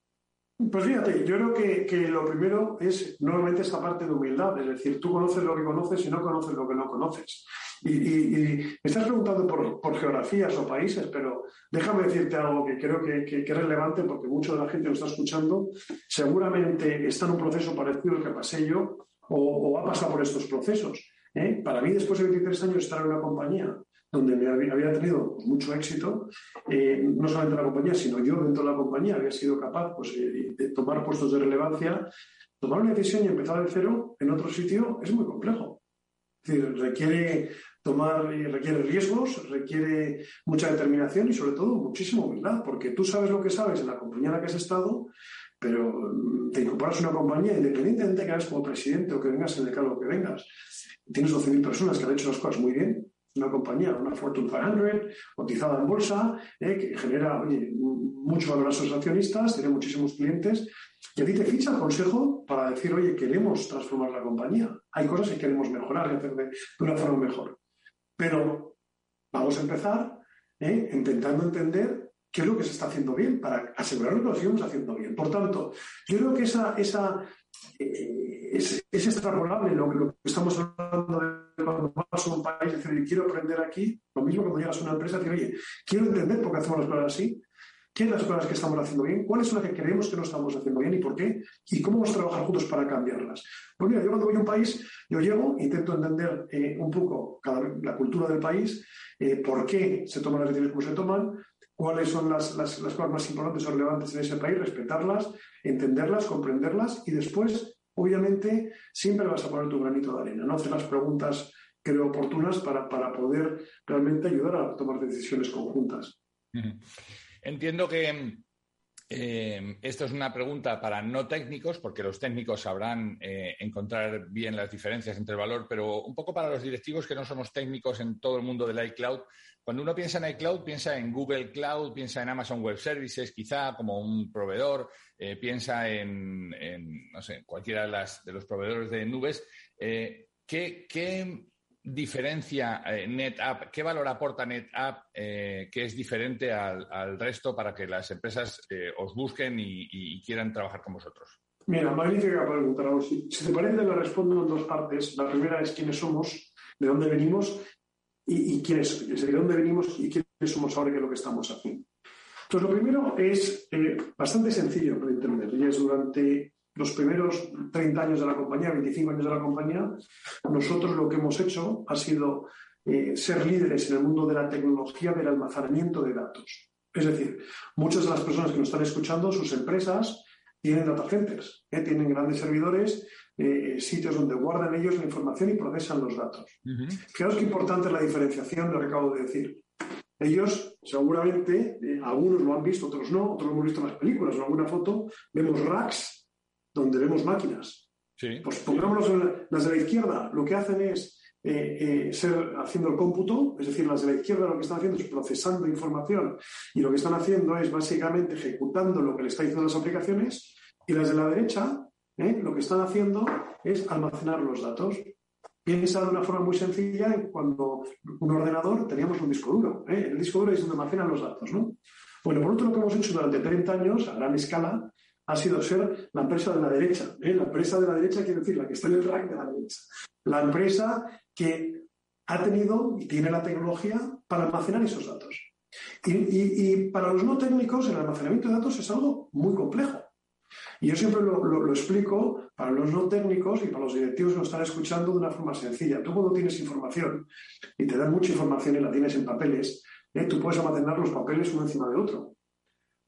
Pues fíjate, yo creo que, lo primero es nuevamente esa parte de humildad, es decir, tú conoces lo que conoces y no conoces lo que no conoces. Y, me estás preguntando por, geografías o países, pero déjame decirte algo que creo que, es relevante porque mucha de la gente lo está escuchando, seguramente está en un proceso parecido al que pasé yo o, ha pasado por estos procesos. ¿eh? Para mí, después de 23 años, estar en una compañía donde me había, tenido mucho éxito, eh, no solamente la compañía, sino yo dentro de la compañía había sido capaz pues, eh, de tomar puestos de relevancia, tomar una decisión y empezar de cero en otro sitio es muy complejo. Es decir, requiere tomar requiere riesgos, requiere mucha determinación y sobre todo muchísima humildad, porque tú sabes lo que sabes en la compañía en la que has estado, pero mm, te incorporas a una compañía independientemente de que hagas como presidente o que vengas en el cargo que vengas. Tienes 12.000 personas que han hecho las cosas muy bien, una compañía, una Fortune 500, cotizada en bolsa, eh, que genera mucho valor a sus accionistas, tiene muchísimos clientes, y a ti te ficha el consejo para decir, oye, queremos transformar la compañía, hay cosas que queremos mejorar y hacer de, una forma mejor. Pero vamos a empezar eh, intentando entender qué es lo que se está haciendo bien para asegurarnos que lo sigamos haciendo bien. Por tanto, yo creo que esa, eh, es, extrapolable lo, que estamos hablando de cuando vas a un país, decir, quiero aprender aquí, lo mismo cuando llegas a una empresa, decir, oye, quiero entender por qué hacemos las cosas así, qué son las cosas que estamos haciendo bien, cuáles son las que creemos que no estamos haciendo bien y por qué, y cómo vamos a trabajar juntos para cambiarlas. Pues mira, yo cuando voy a un país, yo llego, intento entender eh, un poco la cultura del país, eh, por qué se toman las decisiones como se toman, cuáles son las, las, las, cosas más importantes o relevantes en ese país, respetarlas, entenderlas, comprenderlas y después, obviamente, siempre vas a poner tu granito de arena, ¿no? Hacer las preguntas, creo, oportunas para, para poder realmente ayudar a tomar decisiones conjuntas. Entiendo que eh, esto es una pregunta para no técnicos, porque los técnicos sabrán eh, encontrar bien las diferencias entre el valor, pero un poco para los directivos que no somos técnicos en todo el mundo del iCloud. Cuando uno piensa en iCloud, piensa en Google Cloud, piensa en Amazon Web Services, quizá como un proveedor, eh, piensa en, no sé, cualquiera de, los proveedores de nubes. ¿qué, ¿qué, diferencia eh, NetApp? ¿Qué valor aporta NetApp eh, que es diferente al, resto para que las empresas eh, os busquen y, quieran trabajar con vosotros? Mira, magnífica pregunta, Si, te parece, la respondo en dos partes. La primera es quiénes somos, de dónde venimos y, quiénes, de dónde venimos y quiénes somos ahora y qué es lo que estamos haciendo. Entonces, lo primero es bastante sencillo de entender y es durante los primeros 30 años de la compañía, 25 años de la compañía, nosotros lo que hemos hecho ha sido eh, ser líderes en el mundo de la tecnología del almacenamiento de datos. Es decir, muchas de las personas que nos están escuchando, sus empresas, tienen data centers, ¿eh? tienen grandes servidores, eh, sitios donde guardan ellos la información y procesan los datos. Fijaos qué importante es la diferenciación de lo que acabo de decir. Ellos seguramente, algunos lo han visto, otros no, otros lo hemos visto en las películas o en alguna foto, vemos racks donde vemos máquinas. Pues pongámonos en las de la izquierda, lo que hacen es eh, eh, ser haciendo el cómputo, es decir, las de la izquierda lo que están haciendo es procesando información y lo que están haciendo es básicamente ejecutando lo que le está diciendo las aplicaciones y las de la derecha eh, lo que están haciendo es almacenar los datos. Piensa de una forma muy sencilla en cuando un ordenador teníamos un disco duro. El disco duro es donde almacenan los datos. ¿no? Bueno, por otro lo que hemos hecho durante 30 años a gran escala ha sido ser la empresa de la derecha. ¿eh? La empresa de la derecha quiere decir la que está en el rank de la derecha. La empresa que ha tenido y tiene la tecnología para almacenar esos datos. Y, para los no técnicos, el almacenamiento de datos es algo muy complejo. Y yo siempre lo, explico para los no técnicos y para los directivos que nos están escuchando de una forma sencilla. Tú cuando tienes información y te dan mucha información y la tienes en papeles, ¿eh? tú puedes almacenar los papeles uno encima del otro.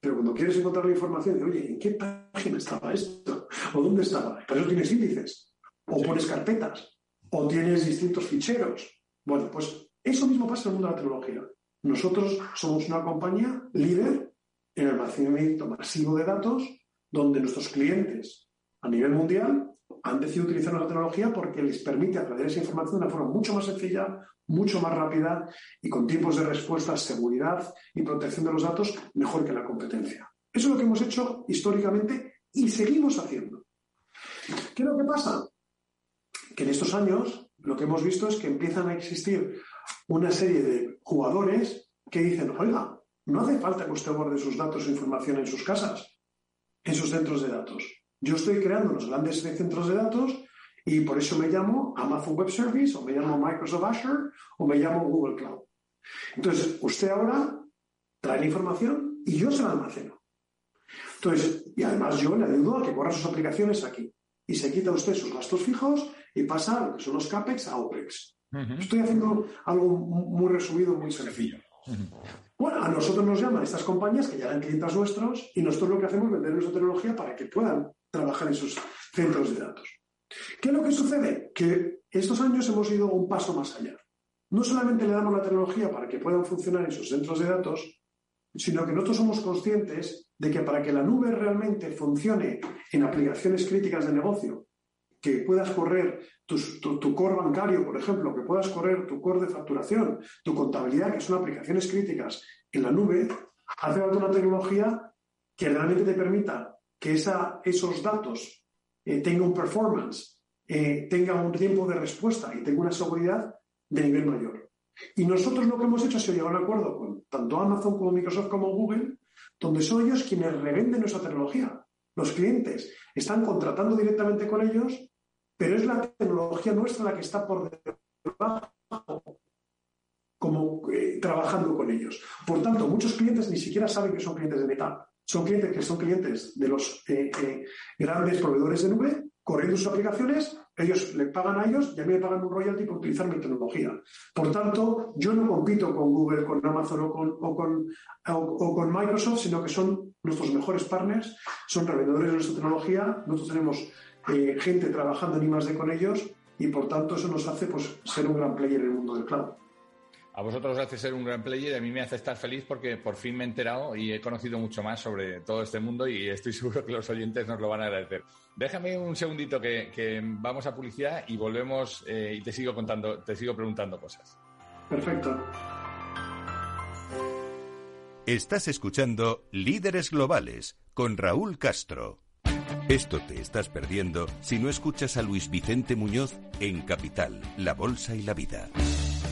Pero cuando quieres encontrar la información de, oye, ¿en qué página estaba esto? ¿O dónde estaba? Para eso tienes índices, o pones carpetas, o tienes distintos ficheros. Bueno, pues eso mismo pasa en el mundo de la tecnología. Nosotros somos una compañía líder en el almacenamiento masivo de datos, donde nuestros clientes a nivel mundial han decidido utilizar nuestra tecnología porque les permite acceder a esa información de una forma mucho más sencilla, mucho más rápida y con tiempos de respuesta, seguridad y protección de los datos mejor que la competencia. Eso es lo que hemos hecho históricamente y seguimos haciendo. ¿Qué es lo que pasa? Que en estos años lo que hemos visto es que empiezan a existir una serie de jugadores que dicen, oiga, no hace falta que usted guarde sus datos e información en sus casas, en sus centros de datos. Yo estoy creando los grandes centros de datos y por eso me llamo Amazon Web Service, o me llamo Microsoft Azure, o me llamo Google Cloud. Entonces, usted ahora trae la información y yo se la almaceno. Entonces, y además yo le ayudo a que corra sus aplicaciones aquí. Y se quita usted sus gastos fijos y pasa a lo que son los CAPEX a OPEX. Estoy haciendo algo muy resumido, muy sencillo. Bueno, a nosotros nos llaman estas compañías que ya eran clientes nuestros y nosotros lo que hacemos es vender nuestra tecnología para que puedan trabajar en sus centros de datos. ¿Qué es lo que sucede? Que estos años hemos ido un paso más allá. no solamente le damos la tecnología para que puedan funcionar en sus centros de datos, sino que nosotros somos conscientes de que para que la nube realmente funcione en aplicaciones críticas de negocio, que puedas correr tu, core bancario, por ejemplo, que puedas correr tu core de facturación, tu contabilidad, que son aplicaciones críticas en la nube, hace falta una tecnología que realmente te permita que esos datos eh, tengan un performance, eh, tengan un tiempo de respuesta y tengan una seguridad de nivel mayor. Y nosotros lo que hemos hecho es llegar a un acuerdo con tanto Amazon como Microsoft como Google, donde son ellos quienes revenden nuestra tecnología. Los clientes están contratando directamente con ellos, pero es la tecnología nuestra la que está por debajo, como eh, trabajando con ellos. Por tanto, muchos clientes ni siquiera saben que son clientes de Meta. Son clientes que son clientes de los eh, eh, grandes proveedores de nube, corriendo sus aplicaciones ellos le pagan a ellos y a mí me pagan un royalty por utilizar mi tecnología. Por tanto, yo no compito con Google, con Amazon o con, o con, o, con Microsoft, sino que son nuestros mejores partners, son revendedores de nuestra tecnología. Nosotros tenemos eh, gente trabajando en I+D con ellos y por tanto eso nos hace pues, ser un gran player en el mundo del cloud. A vosotros os hace ser un gran player y a mí me hace estar feliz porque por fin me he enterado y he conocido mucho más sobre todo este mundo y estoy seguro que los oyentes nos lo van a agradecer. Déjame un segundito que, vamos a publicidad y volvemos eh, y te sigo contando, te sigo preguntando cosas. Perfecto. Estás escuchando Líderes Globales con Raúl Castro. Esto te estás perdiendo si no escuchas a Luis Vicente Muñoz en Capital, La Bolsa y la Vida.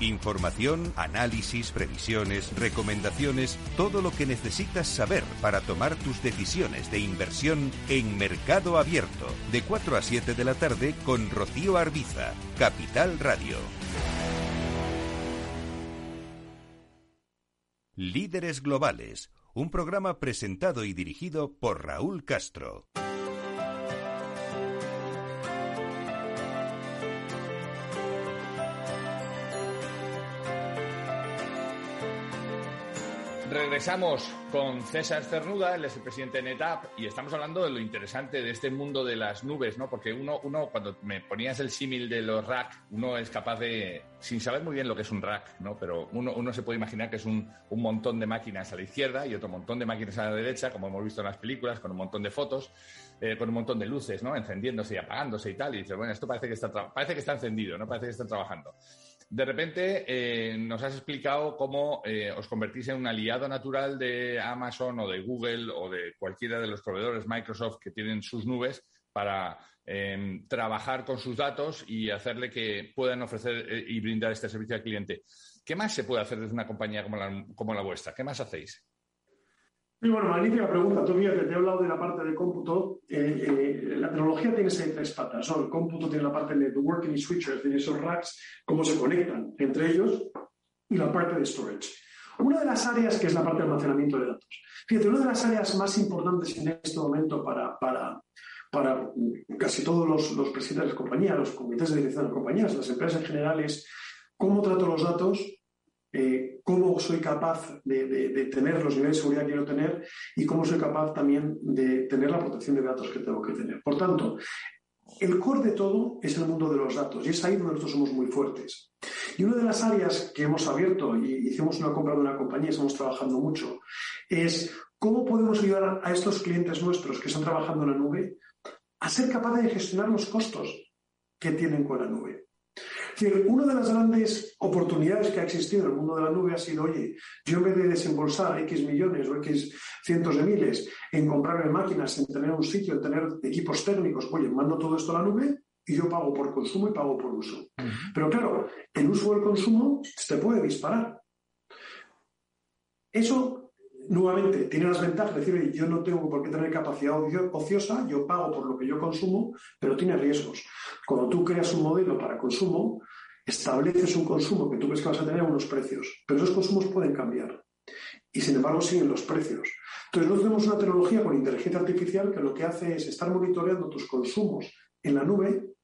Información, análisis, previsiones, recomendaciones, todo lo que necesitas saber para tomar tus decisiones de inversión en Mercado Abierto, de 4 a 7 de la tarde con Rocío Arbiza, Capital Radio. Líderes Globales, un programa presentado y dirigido por Raúl Castro. Regresamos con César Cernuda, él es el presidente de NetApp, y estamos hablando de lo interesante de este mundo de las nubes, ¿no? Porque uno, uno cuando me ponías el símil de los rack, uno es capaz de, sin saber muy bien lo que es un rack, ¿no? Pero uno, uno se puede imaginar que es un, un, montón de máquinas a la izquierda y otro montón de máquinas a la derecha, como hemos visto en las películas, con un montón de fotos, eh, con un montón de luces, ¿no? Encendiéndose y apagándose y tal, y dices, bueno, esto parece que está, parece que está encendido, ¿no? Parece que está trabajando. De repente eh, nos has explicado cómo eh, os convertís en un aliado natural de Amazon o de Google o de cualquiera de los proveedores Microsoft que tienen sus nubes para em, trabajar con sus datos y hacerle que puedan ofrecer eh, y brindar este servicio al cliente. ¿Qué más se puede hacer desde una compañía como la, como la vuestra? ¿Qué más hacéis? Y bueno, magnífica pregunta. Tú fíjate, te he hablado de la parte de cómputo. Eh, eh, la tecnología tiene seis, tres patas. El cómputo tiene la parte de networking y switchers, tiene esos racks, cómo se conectan entre ellos, y la parte de storage. Una de las áreas que es la parte de almacenamiento de datos. Fíjate, una de las áreas más importantes en este momento para, para, para casi todos los, los presidentes de las compañías, los comités de dirección de las compañías, las empresas en general, es cómo trato los datos eh, cómo soy capaz de, tener los niveles de seguridad que quiero tener y cómo soy capaz también de tener la protección de datos que tengo que tener. Por tanto, el core de todo es el mundo de los datos y es ahí donde nosotros somos muy fuertes. Y una de las áreas que hemos abierto y hicimos una compra de una compañía, estamos trabajando mucho, es cómo podemos ayudar a estos clientes nuestros que están trabajando en la nube a ser capaces de gestionar los costos que tienen con la nube una de las grandes oportunidades que ha existido en el mundo de la nube ha sido, oye, yo en vez de desembolsar X millones o X cientos de miles en comprarme máquinas, en tener un sitio, en tener equipos técnicos, oye, mando todo esto a la nube y yo pago por consumo y pago por uso. Pero claro, el uso del consumo se puede disparar. Eso, nuevamente, tiene las ventajas de decir, yo no tengo por qué tener capacidad ociosa, yo pago por lo que yo consumo, pero tiene riesgos. Cuando tú creas un modelo para consumo, estableces un consumo que tú ves que vas a tener unos precios, pero esos consumos pueden cambiar. Y sin embargo siguen los precios. Entonces, nosotros tenemos una tecnología con inteligencia artificial que lo que hace es estar monitoreando tus consumos en la nube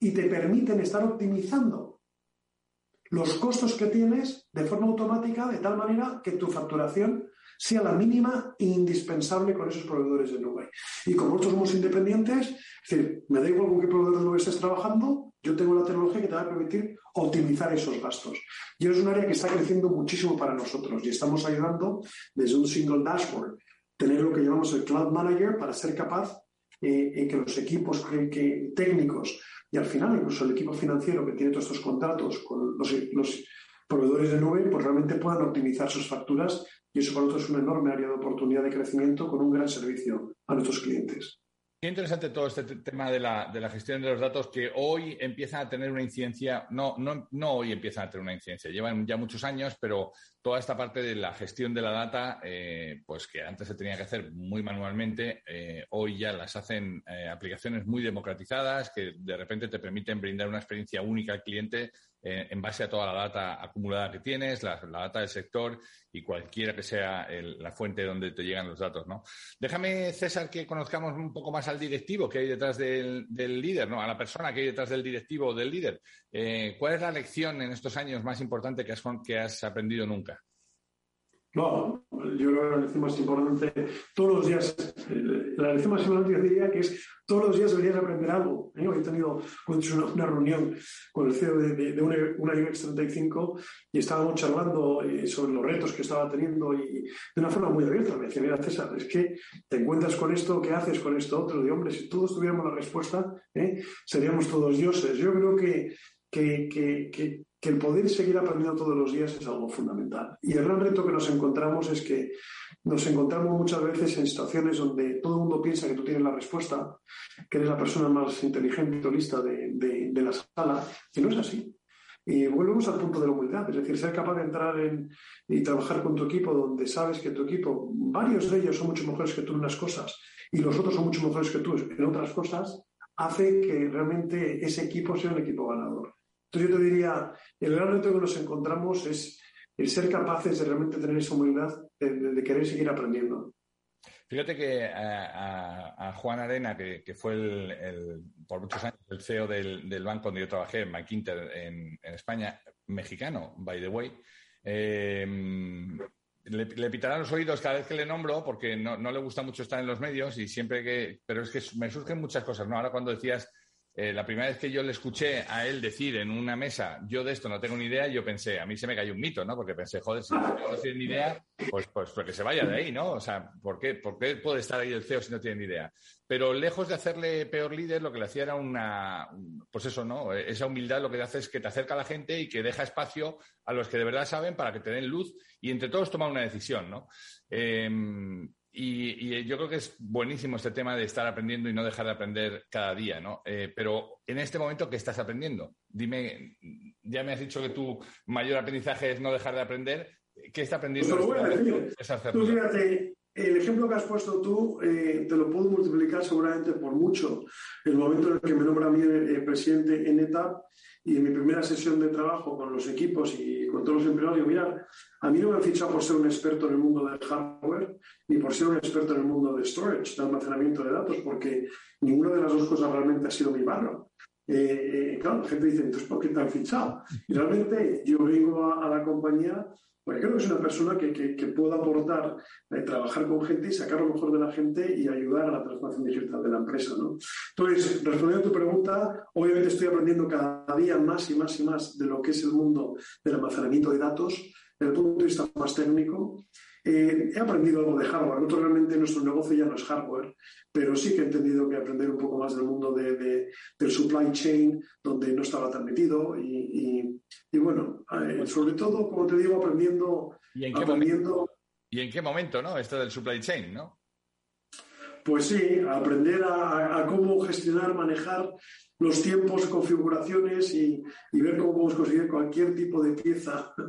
y te permiten estar optimizando los costos que tienes de forma automática de tal manera que tu facturación sea la mínima e indispensable con esos proveedores de nube. Y como nosotros somos independientes, es decir, me da igual con qué proveedor de nube estés trabajando, yo tengo la tecnología que te va a permitir optimizar esos gastos. Y es un área que está creciendo muchísimo para nosotros y estamos ayudando desde un single dashboard, tener lo que llamamos el Cloud Manager para ser capaz eh, eh que los equipos técnicos y al final incluso el equipo financiero que tiene todos estos contratos con los, los proveedores de nube, pues realmente puedan optimizar sus facturas y eso para nosotros es una enorme área de oportunidad de crecimiento con un gran servicio a nuestros clientes. Qué interesante todo este tema de la, de la, gestión de los datos que hoy empiezan a tener una incidencia, no, no, no hoy empiezan a tener una incidencia, llevan ya muchos años, pero toda esta parte de la gestión de la data, eh, pues que antes se tenía que hacer muy manualmente, eh, hoy ya las hacen eh, aplicaciones muy democratizadas que de repente te permiten brindar una experiencia única al cliente en base a toda la data acumulada que tienes, la, data del sector y cualquiera que sea la fuente donde te llegan los datos, ¿no? Déjame, César, que conozcamos un poco más al directivo que hay detrás del, líder, ¿no? A la persona que hay detrás del directivo o del líder. Eh, ¿Cuál es la lección en estos años más importante que que has aprendido nunca? No, yo creo que la lección más importante, todos los días, eh, la lección más importante yo diría que es todos los días deberías aprender algo. ¿eh? Hoy he tenido una, reunión con el CEO de, una, una, UX 35 y estábamos charlando eh, sobre los retos que estaba teniendo y de una forma muy abierta. Me decía, mira César, es que te encuentras con esto, ¿qué haces con esto otro? De hombre, si todos tuviéramos la respuesta, seríamos todos dioses. Yo creo que, que, que que el poder seguir aprendiendo todos los días es algo fundamental. Y el gran reto que nos encontramos es que nos encontramos muchas veces en situaciones donde todo el mundo piensa que tú tienes la respuesta, que eres la persona más inteligente o lista de, la sala, y no es así. Y volvemos al punto de la humildad, es decir, ser capaz de entrar en, y trabajar con tu equipo donde sabes que tu equipo, varios de ellos son mucho mejores que tú en unas cosas y los otros son mucho mejores que tú en otras cosas, hace que realmente ese equipo sea un equipo ganador. Entonces yo te diría, el gran reto que nos encontramos es el ser capaces de realmente tener esa humildad de, querer seguir aprendiendo. Fíjate que a, Juan Arena, que, fue el, por muchos años el CEO del, banco donde yo trabajé, en McInter, en, España, mexicano, by the way, eh, le, le, pitarán los oídos cada vez que le nombro porque no, no, le gusta mucho estar en los medios y siempre que... Pero es que me surgen muchas cosas, ¿no? Ahora cuando decías eh, la primera vez que yo le escuché a él decir en una mesa, yo de esto no tengo ni idea, yo pensé, a mí se me cayó un mito, ¿no? Porque pensé, joder, si no tiene ni idea, pues, pues, pues, que se vaya de ahí, ¿no? O sea, ¿por qué, ¿por qué puede estar ahí el CEO si no tiene ni idea? Pero lejos de hacerle peor líder, lo que le hacía era una, pues eso, ¿no? Esa humildad lo que hace es que te acerca a la gente y que deja espacio a los que de verdad saben para que te den luz y entre todos tomar una decisión, ¿no? Em, y, yo creo que es buenísimo este tema de estar aprendiendo y no dejar de aprender cada día, ¿no? Eh, pero en este momento, ¿qué estás aprendiendo? Dime, ya me has dicho que tu mayor aprendizaje es no dejar de aprender. ¿Qué está aprendiendo? Pues lo voy a decir. Tú fíjate, el ejemplo que has puesto tú eh, te lo puedo multiplicar seguramente por mucho. El momento en el que me nombra a mí el, presidente en ETAP y en mi primera sesión de trabajo con los equipos y con todos los empleados, digo, mira, a mí no me han fichado por ser un experto en el mundo del hardware ni por ser un experto en el mundo de storage, de almacenamiento de datos, porque ninguna de las dos cosas realmente ha sido mi barro. Eh, eh, claro, la gente dice, entonces, ¿por qué te han fichado? Y realmente yo vengo a la compañía porque creo que es una persona que, que, pueda aportar, eh, trabajar con gente y sacar lo mejor de la gente y ayudar a la transformación digital de la empresa. ¿no? Entonces, respondiendo a tu pregunta, obviamente estoy aprendiendo cada día más y más y más de lo que es el mundo del almacenamiento de datos desde el punto de vista más técnico. Eh, he aprendido algo de hardware. Nosotros realmente nuestro negocio ya no es hardware, pero sí que he entendido que aprender un poco más del mundo de, del supply chain, donde no estaba tan metido. Y, y, bueno, eh, sobre todo, como te digo, aprendiendo. ¿Y en, qué Momento, ¿Y en qué momento, no? Esto del supply chain, ¿no? Pues sí, aprender a, cómo gestionar, manejar los tiempos, configuraciones y, ver cómo podemos conseguir cualquier tipo de pieza.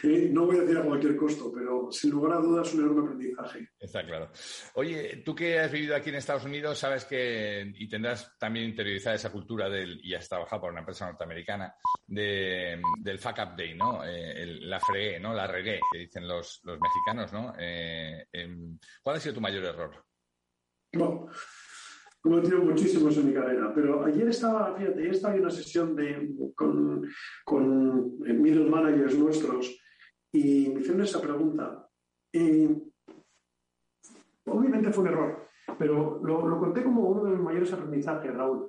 Eh, no voy a decir a cualquier costo, pero sin lugar a dudas un enorme aprendizaje. Está claro. Oye, tú que has vivido aquí en Estados Unidos, sabes que, y tendrás también interiorizada esa cultura del, y has trabajado por una empresa norteamericana, de, del fuck up day, ¿no? Eh, la fregué, ¿no? La regué, que dicen los, los mexicanos, ¿no? Eh, em, ¿Cuál ha sido tu mayor error? No he tenido muchísimos en mi carrera, pero ayer estaba, fíjate, ayer estaba en una sesión de, con, con middle managers nuestros y me hicieron esa pregunta. obviamente fue un error, pero lo, conté como uno de los mayores aprendizajes, Raúl.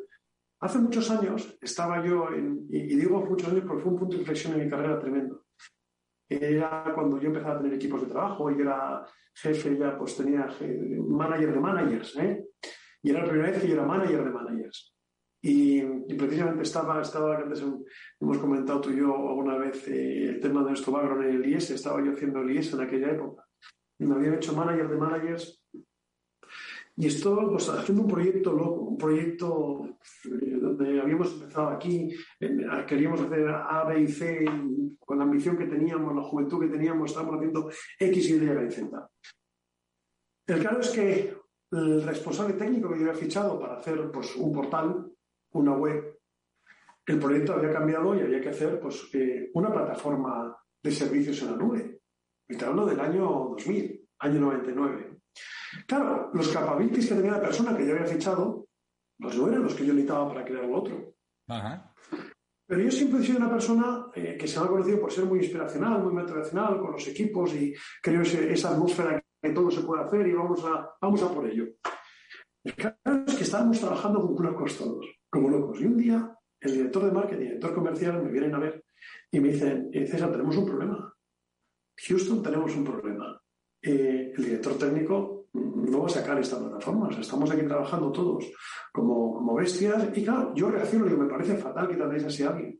Hace muchos años estaba yo, en, y, digo muchos años porque fue un punto de inflexión en mi carrera tremendo. Era cuando yo empezaba a tener equipos de trabajo y era jefe, ya pues tenía manager de managers, ¿eh? Y era la primera vez que yo era manager de managers. Y, precisamente estaba, estaba, antes hemos comentado tú y yo alguna vez eh, el tema de nuestro background en el IES, estaba yo haciendo el IES en aquella época. Y me habían hecho manager de managers. Y esto, pues haciendo un proyecto loco, un proyecto eh, donde habíamos empezado aquí, queríamos hacer A, B y C, con la ambición que teníamos, la juventud que teníamos, estábamos haciendo X, Y, y Z. El claro es que el responsable técnico que yo había fichado para hacer pues, un portal, una web, el proyecto había cambiado y había que hacer pues, eh, una plataforma de servicios en la nube. Y te hablo del año 2000, año 99. Claro, los capabilities que tenía la persona que yo había fichado, pues no eran los que yo necesitaba para crear lo otro. Pero yo siempre he sido una persona eh, que se me ha conocido por ser muy inspiracional, muy motivacional con los equipos y creo esa atmósfera que todo se puede hacer y vamos a, vamos a por ello. El es que estábamos trabajando como locos todos, como locos. Y un día el director de marketing el director comercial me vienen a ver y me dicen, eh, César, tenemos un problema. Houston tenemos un problema. Eh, el director técnico no va a sacar esta plataforma. estamos aquí trabajando todos como, como bestias. Y claro, yo reacciono y me parece fatal que tratéis así a alguien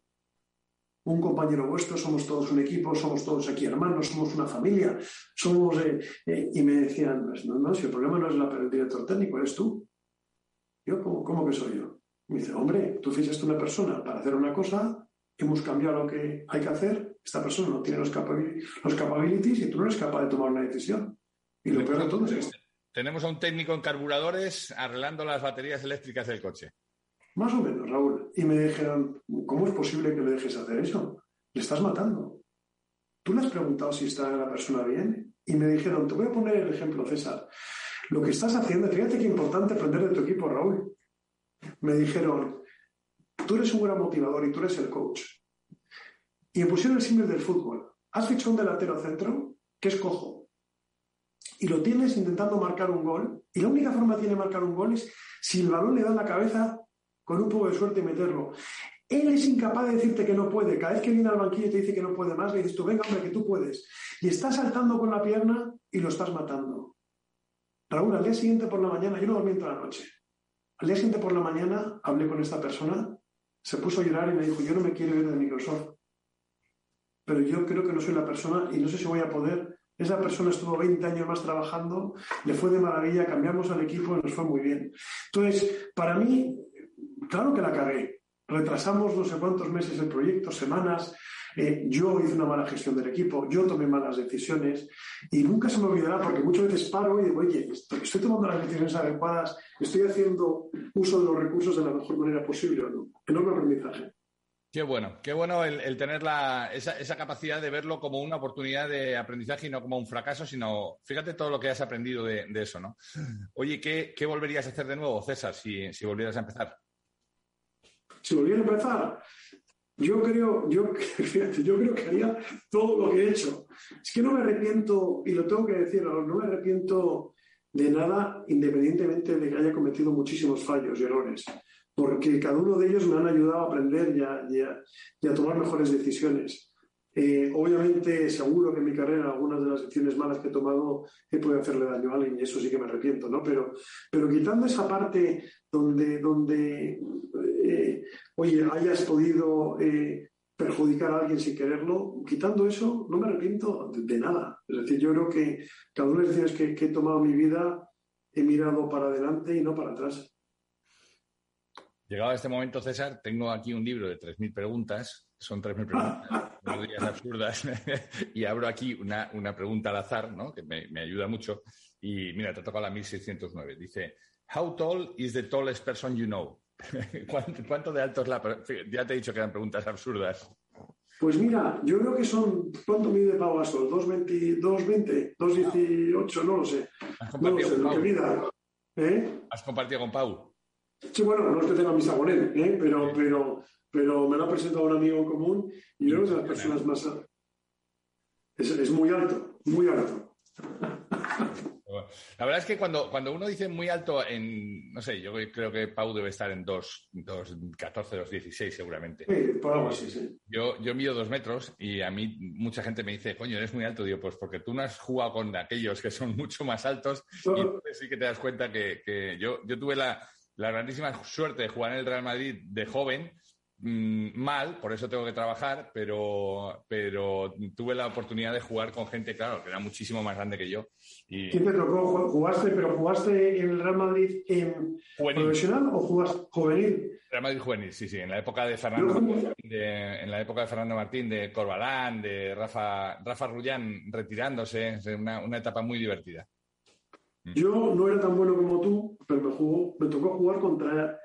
un compañero vuestro, somos todos un equipo, somos todos aquí hermanos, somos una familia, somos... Eh, eh", y me decían, pues no, no, si el problema no es la, el director técnico, eres tú. Yo, ¿cómo, que soy yo? Me dice, hombre, tú fichaste una persona para hacer una cosa, hemos cambiado lo que hay que hacer, esta persona no tiene los, los capabilities y tú no eres capaz de tomar una decisión. Y lo peor de todo es esto. Tenemos a un técnico en carburadores arreglando las baterías eléctricas del coche. Más o menos, Raúl. Y me dijeron, ¿cómo es posible que le dejes hacer eso? Le estás matando. ¿Tú le has preguntado si está la persona bien? Y me dijeron, te voy a poner el ejemplo, César. Lo que estás haciendo, fíjate qué importante aprender de tu equipo, Raúl. Me dijeron, tú eres un gran motivador y tú eres el coach. Y me pusieron el símbolo del fútbol. Has fichado un delantero centro que es cojo. Y lo tienes intentando marcar un gol. Y la única forma tiene marcar un gol es si el balón le da en la cabeza con un poco de suerte meterlo. Él es incapaz de decirte que no puede. Cada vez que viene al banquillo y te dice que no puede más, le dices tú, venga, hombre, que tú puedes. Y estás saltando con la pierna y lo estás matando. Raúl, al día siguiente por la mañana, yo no dormí toda la noche. Al día siguiente por la mañana hablé con esta persona, se puso a llorar y me dijo, yo no me quiero ir de Microsoft. Pero yo creo que no soy la persona y no sé si voy a poder. Esa persona estuvo 20 años más trabajando, le fue de maravilla, cambiamos al equipo y nos fue muy bien. Entonces, para mí, Claro que la cagué. Retrasamos no sé cuántos meses el proyecto, semanas. Eh, yo hice una mala gestión del equipo, yo tomé malas decisiones y nunca se me olvidará porque muchas veces paro y digo, oye, estoy, tomando las decisiones adecuadas, estoy haciendo uso de los recursos de la mejor manera posible o no. Enorme aprendizaje. Qué bueno, qué bueno el, tener esa, capacidad de verlo como una oportunidad de aprendizaje y no como un fracaso, sino fíjate todo lo que has aprendido de, eso, ¿no? Oye, ¿qué, volverías a hacer de nuevo, César, si, si volvieras a empezar? Si volviera a empezar, yo creo, yo, yo creo que haría todo lo que he hecho. Es que no me arrepiento, y lo tengo que decir, no me arrepiento de nada, independientemente de que haya cometido muchísimos fallos y errores, porque cada uno de ellos me han ayudado a aprender y a tomar mejores decisiones. Eh, obviamente, seguro que en mi carrera algunas de las decisiones malas que he tomado he podido hacerle daño a alguien y eso sí que me arrepiento, ¿no? Pero, pero quitando esa parte donde, donde eh, oye, hayas podido eh, perjudicar a alguien sin quererlo, quitando eso, no me arrepiento de, nada. Es decir, yo creo que cada una de las decisiones que he tomado en mi vida he mirado para adelante y no para atrás. Llegado a este momento, César, tengo aquí un libro de 3.000 preguntas. Son 3.000 preguntas, no absurdas. y abro aquí una, una, pregunta al azar, ¿no? que me, me, ayuda mucho. Y mira, te toca la 1609. Dice, How tall is the tallest person you know? ¿Cuánto, de alto es la... Ya te he dicho que eran preguntas absurdas. Pues mira, yo creo que son. ¿Cuánto mide Pau Gasol? ¿220? ¿218? No lo sé. No lo sé, lo que mida. ¿Eh? ¿Has compartido con Pau? Sí, bueno, no es que tenga amistad con él, ¿eh? pero, pero, pero me lo ha presentado un amigo en común y yo creo que de las personas más. Es, es muy alto, muy alto. La verdad es que cuando, cuando uno dice muy alto en, no sé, yo creo que Pau debe estar en 2,14, 2,16 seguramente. Sí, por algo así, sí. Yo, yo mido dos metros y a mí mucha gente me dice, coño, eres muy alto. Digo, pues porque tú no has jugado con aquellos que son mucho más altos y entonces sí que te das cuenta que, que yo, yo tuve la, la grandísima suerte de jugar en el Real Madrid de joven mal, por eso tengo que trabajar, pero, pero tuve la oportunidad de jugar con gente, claro, que era muchísimo más grande que yo. Y... ¿Quién te tocó? ¿Jugaste, pero jugaste en el Real Madrid en profesional o jugaste juvenil? Real Madrid juvenil, sí, sí, en la época de Fernando de, en la época de Fernando Martín, de Corbalán, de Rafa, Rafa Rullán retirándose, una, una etapa muy divertida. Yo no era tan bueno como tú, pero me, jugó, me tocó jugar contra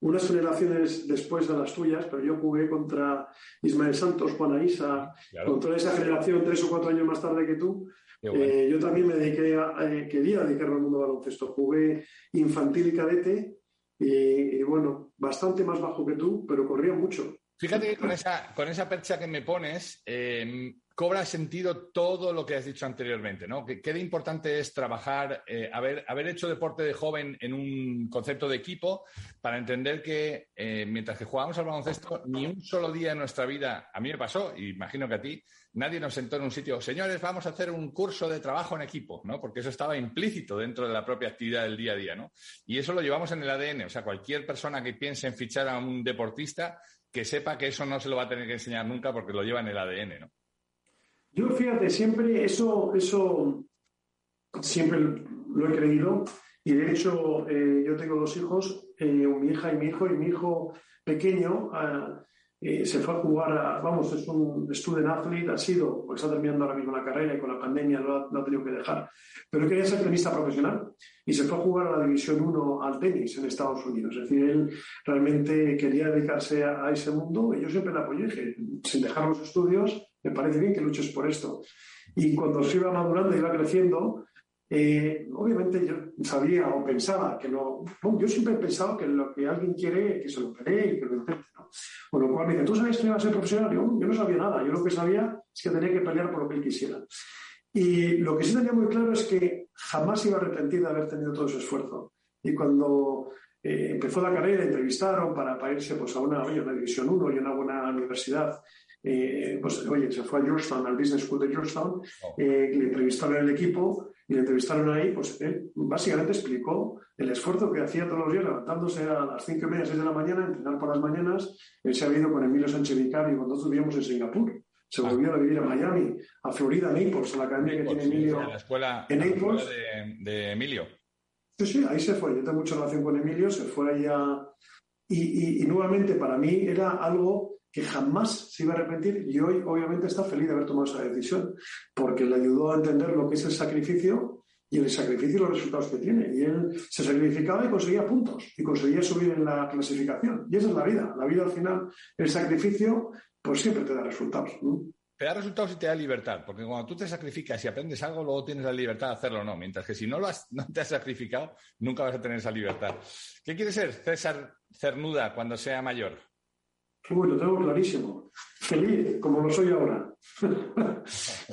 unas generaciones después de las tuyas, pero yo jugué contra Ismael Santos, Juan Isa, con toda esa generación tres o cuatro años más tarde que tú. Eh, yo también me dediqué a, eh, quería dedicarme al mundo baloncesto. Jugué infantil y cadete y, bueno, bastante más bajo que tú, pero corría mucho. Fíjate que con esa, con esa percha que me pones, eh, cobra sentido todo lo que has dicho anteriormente, ¿no? ¿Qué, de importante es trabajar, eh, haber, hecho deporte de joven en un concepto de equipo para entender que eh, mientras que jugábamos al baloncesto, ni un solo día en nuestra vida, a mí me pasó, y imagino que a ti, nadie nos sentó en un sitio, señores, vamos a hacer un curso de trabajo en equipo, ¿no? Porque eso estaba implícito dentro de la propia actividad del día a día, ¿no? Y eso lo llevamos en el ADN, o sea, cualquier persona que piense en fichar a un deportista, que sepa que eso no se lo va a tener que enseñar nunca porque lo lleva en el ADN, ¿no? Yo, fíjate, siempre eso, eso siempre lo he creído y de hecho eh, yo tengo dos hijos, eh, mi hija y mi hijo, y mi hijo pequeño ah, eh, se fue a jugar, a, vamos, es un student athlete, ha sido, pues está terminando ahora mismo la carrera y con la pandemia lo ha, tenido que dejar, pero quería ser tenista profesional y se fue a jugar a la División 1 al tenis en Estados Unidos. Es decir, él realmente quería dedicarse a, ese mundo y yo siempre le apoyé, sin dejar los estudios, me parece bien que luches por esto. Y cuando se iba madurando, iba creciendo, eh, obviamente yo sabía o pensaba que no, yo siempre he pensado que lo que alguien quiere que se lo pelee y que lo intente. ¿no? Con lo cual me dice, ¿tú sabes que iba a ser profesional? Yo, yo no sabía nada, yo lo que sabía es que tenía que pelear por lo que él quisiera. Y lo que sí tenía muy claro es que jamás iba a arrepentir de haber tenido todo ese esfuerzo. Y cuando eh, empezó la carrera, entrevistaron para, para irse pues, a una, una división 1 y una buena universidad eh, pues oye, se fue a Georgetown, al Business School de Georgetown, oh. eh, le entrevistaron el equipo y le entrevistaron ahí, pues él básicamente explicó el esfuerzo que hacía todos los días levantándose a las cinco y media, seis de la mañana, entrenar por las mañanas. Él se había ido con Emilio Sánchez Vicario cuando vivíamos en Singapur. Se ah. volvió a vivir a Miami, a Florida, a Naples, a la academia que tiene Emilio. En la escuela, en Naples. de, Emilio. Sí, sí, ahí se fue. Yo tengo mucha relación con Emilio, se fue ahí a... y, nuevamente para mí era algo que jamás se iba a arrepentir y hoy obviamente está feliz de haber tomado esa decisión porque le ayudó a entender lo que es el sacrificio y el sacrificio y los resultados que tiene. Y él se sacrificaba y conseguía puntos y conseguía subir en la clasificación. Y esa es la vida. La vida al final, el sacrificio, pues siempre te da resultados. Te da resultados y te da libertad, porque cuando tú te sacrificas y aprendes algo, luego tienes la libertad de hacerlo o no. Mientras que si no, lo has, no te has sacrificado, nunca vas a tener esa libertad. ¿Qué quiere ser César Cernuda cuando sea mayor? Uy, lo tengo clarísimo. Feliz, como lo soy ahora.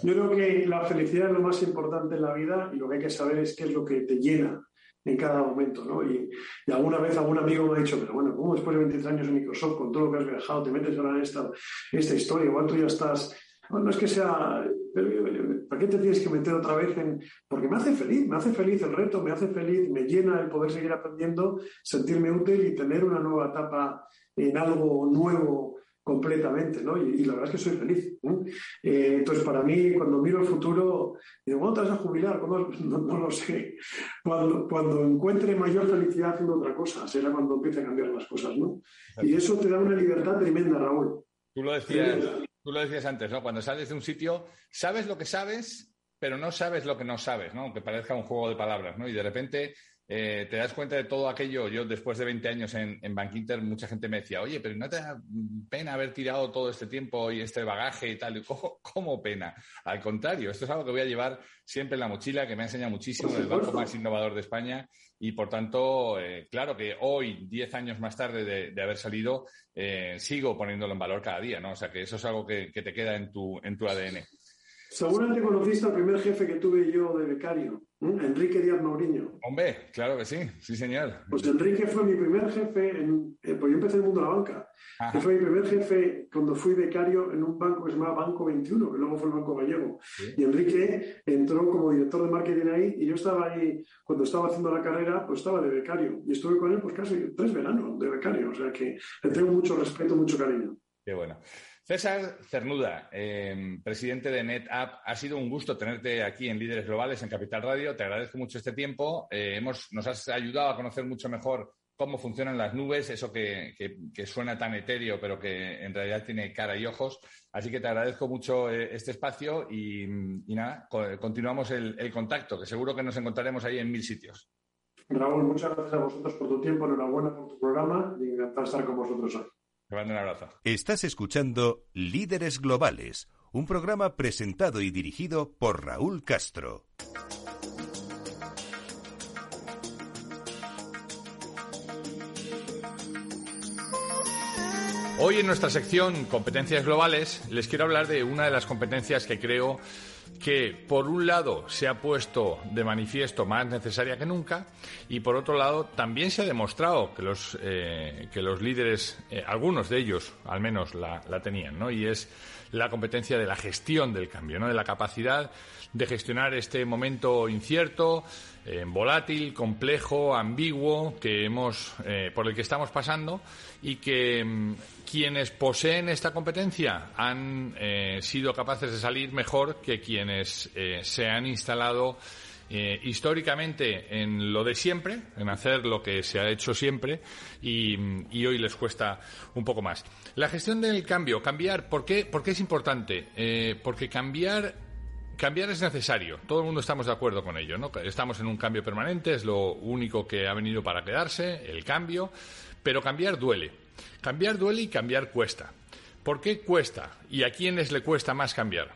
Yo creo que la felicidad es lo más importante en la vida y lo que hay que saber es qué es lo que te llena en cada momento, ¿no? Y, alguna vez algún amigo me ha dicho, pero bueno, ¿cómo después de 23 años en Microsoft, con todo lo que has viajado, te metes ahora en esta, esta historia? Igual tú ya estás... Bueno, no es que sea... ¿Para qué te tienes que meter otra vez en...? Porque me hace feliz, me hace feliz el reto, me hace feliz, me llena el poder seguir aprendiendo, sentirme útil y tener una nueva etapa en algo nuevo completamente, ¿no? Y, la verdad es que soy feliz. Eh, entonces, para mí, cuando miro el futuro, digo, ¿cuándo te vas a jubilar? No, lo sé. Cuando, cuando encuentre mayor felicidad haciendo otra cosa, será cuando empiece a cambiar las cosas, ¿no? Y eso te da una libertad tremenda, Raúl. Tú lo decías, tú lo decías antes, ¿no? Cuando sales de un sitio, sabes lo que sabes, pero no sabes lo que no sabes, ¿no? Aunque parezca un juego de palabras, ¿no? Y de repente eh, te das cuenta de todo aquello. Yo, después de 20 años en, en Bank Inter, mucha gente me decía, oye, pero ¿no te da pena haber tirado todo este tiempo y este bagaje y tal? ¿Cómo, pena? Al contrario, esto es algo que voy a llevar siempre en la mochila, que me ha enseñado muchísimo, el banco más innovador de España. Y por tanto, eh, claro que hoy, 10 años más tarde de, haber salido, eh, sigo poniéndolo en valor cada día, ¿no? O sea, que eso es algo que, que te queda en tu, en tu ADN. Seguramente conociste al primer jefe que tuve yo de becario, Enrique Díaz Mauriño. Hombre, claro que sí, sí señor. Pues Enrique fue mi primer jefe, en, eh, pues yo empecé en el mundo de la banca. fue mi primer jefe cuando fui becario en un banco que se llamaba Banco 21, que luego fue el Banco Gallego. Y Enrique entró como director de marketing ahí y yo estaba ahí, cuando estaba haciendo la carrera, pues estaba de becario. Y estuve con él pues casi tres veranos de becario. O sea que le tengo mucho respeto, mucho cariño. Qué bueno. César Cernuda, em, presidente de NetApp, ha sido un gusto tenerte aquí en Líderes Globales, en Capital Radio. Te agradezco mucho este tiempo. Eh, hemos, nos has ayudado a conocer mucho mejor cómo funcionan las nubes, eso que, suena tan etéreo, pero que en realidad tiene cara y ojos. Así que te agradezco mucho eh, este espacio y, nada, continuamos el, contacto, que seguro que nos encontraremos ahí en mil sitios. Raúl, muchas gracias a vosotros por tu tiempo, enhorabuena por tu programa y encantado estar con vosotros hoy. Estás escuchando Líderes Globales, un programa presentado y dirigido por Raúl Castro. Hoy en nuestra sección Competencias Globales les quiero hablar de una de las competencias que creo que por un lado se ha puesto de manifiesto más necesaria que nunca y por otro lado también se ha demostrado que los, eh, que los líderes, eh, algunos de ellos al menos la, tenían, ¿no? Y es la competencia de la gestión del cambio, ¿no? De la capacidad de gestionar este momento incierto, eh, volátil, complejo, ambiguo que hemos, por el que estamos pasando y que mm, quienes poseen esta competencia han eh, sido capaces de salir mejor que quienes eh, se han instalado eh, históricamente en lo de siempre, en hacer lo que se ha hecho siempre y, hoy les cuesta un poco más. La gestión del cambio, cambiar, ¿por qué, ¿Por qué es importante? porque cambiar Cambiar es necesario, todo el mundo estamos de acuerdo con ello, ¿no? Estamos en un cambio permanente, es lo único que ha venido para quedarse, el cambio, pero cambiar duele. Cambiar duele y cambiar cuesta. ¿Por qué cuesta? ¿Y a quiénes le cuesta más cambiar?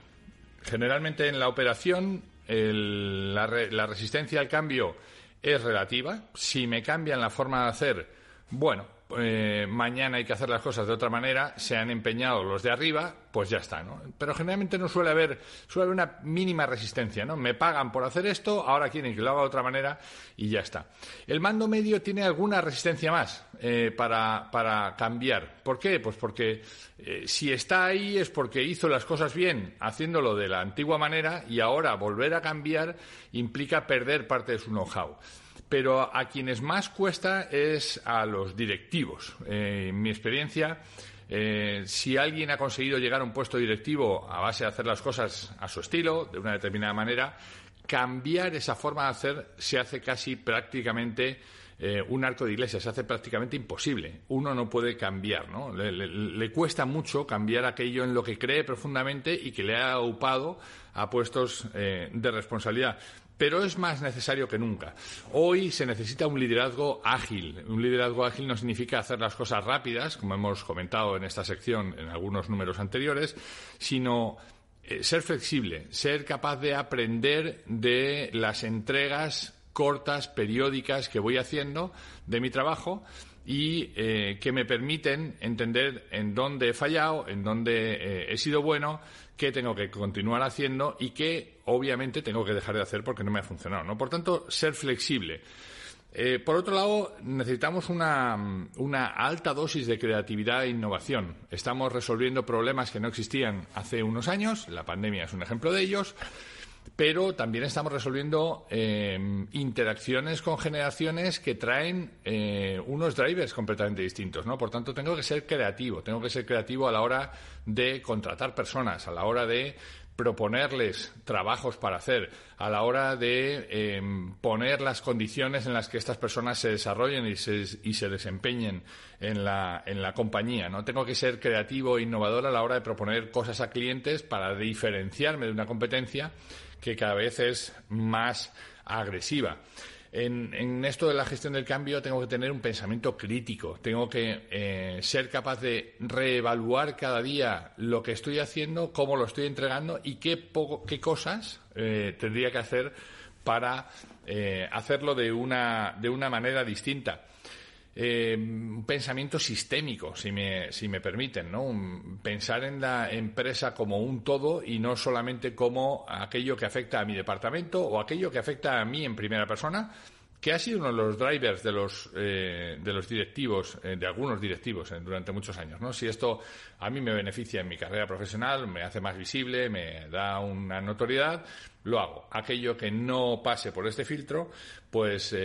Generalmente en la operación la, la resistencia al cambio es relativa. Si me cambian la forma de hacer, bueno, eh, mañana hay que hacer las cosas de otra manera, se han empeñado los de arriba, pues ya está, ¿no? Pero generalmente no suele haber, suele haber una mínima resistencia, ¿no? Me pagan por hacer esto, ahora quieren que lo haga de otra manera y ya está. El mando medio tiene alguna resistencia más eh, para, para, cambiar. ¿Por qué? Pues porque eh, si está ahí es porque hizo las cosas bien haciéndolo de la antigua manera y ahora volver a cambiar implica perder parte de su know-how pero a quienes más cuesta es a los directivos. Eh, en mi experiencia, eh, si alguien ha conseguido llegar a un puesto directivo a base de hacer las cosas a su estilo, de una determinada manera, cambiar esa forma de hacer se hace casi prácticamente eh, un arco de iglesia, se hace prácticamente imposible. Uno no puede cambiar, ¿no? Le, cuesta mucho cambiar aquello en lo que cree profundamente y que le ha upado a puestos de responsabilidad pero es más necesario que nunca. Hoy se necesita un liderazgo ágil. Un liderazgo ágil no significa hacer las cosas rápidas, como hemos comentado en esta sección en algunos números anteriores, sino eh, ser flexible, ser capaz de aprender de las entregas cortas, periódicas que voy haciendo de mi trajo y eh, que me permiten entender en dónde he fallado, en dónde eh, he sido bueno, qué tengo que continuar haciendo y qué obviamente tengo que dejar de hacer porque no me ha funcionado. ¿no? Por tanto, ser flexible. Eh, por otro lado, necesitamos una, una, alta dosis de creatividad e innovación. Estamos resolviendo problemas que no existían hace unos años, la pandemia es un ejemplo de ellos, pero también estamos resolviendo eh, interacciones con generaciones que traen eh, unos drivers completamente distintos, ¿no? Por tanto, tengo que ser creativo, tengo que ser creativo a la hora de contratar personas, a la hora de proponerles trabajos para hacer, a la hora de em, poner las condiciones en las que estas personas se desarrollen y se, y se desempeñen en la, en la compañía. ¿no? Tengo que ser creativo e innovador a la hora de proponer cosas a clientes para diferenciarme de una competencia que cada vez es más agresiva. En, esto de la gestión del cambio tengo que tener un pensamiento crítico, tengo que eh, ser capaz de reevaluar cada día lo que estoy haciendo, cómo lo estoy entregando y qué, qué cosas eh, tendría que hacer para eh, hacerlo de una, de una manera distinta. Un pensamiento sistémico, si me, si me permiten, ¿no? pensar en la empresa como un todo y no solamente como aquello que afecta a mi departamento o aquello que afecta a mí en primera persona, que ha sido uno de los drivers de los, eh, de los directivos, eh, de algunos directivos eh, durante muchos años. ¿no? Si esto a mí me beneficia en mi carrera profesional, me hace más visible, me da una notoriedad, lo hago. Aquello que no pase por este filtro, pues,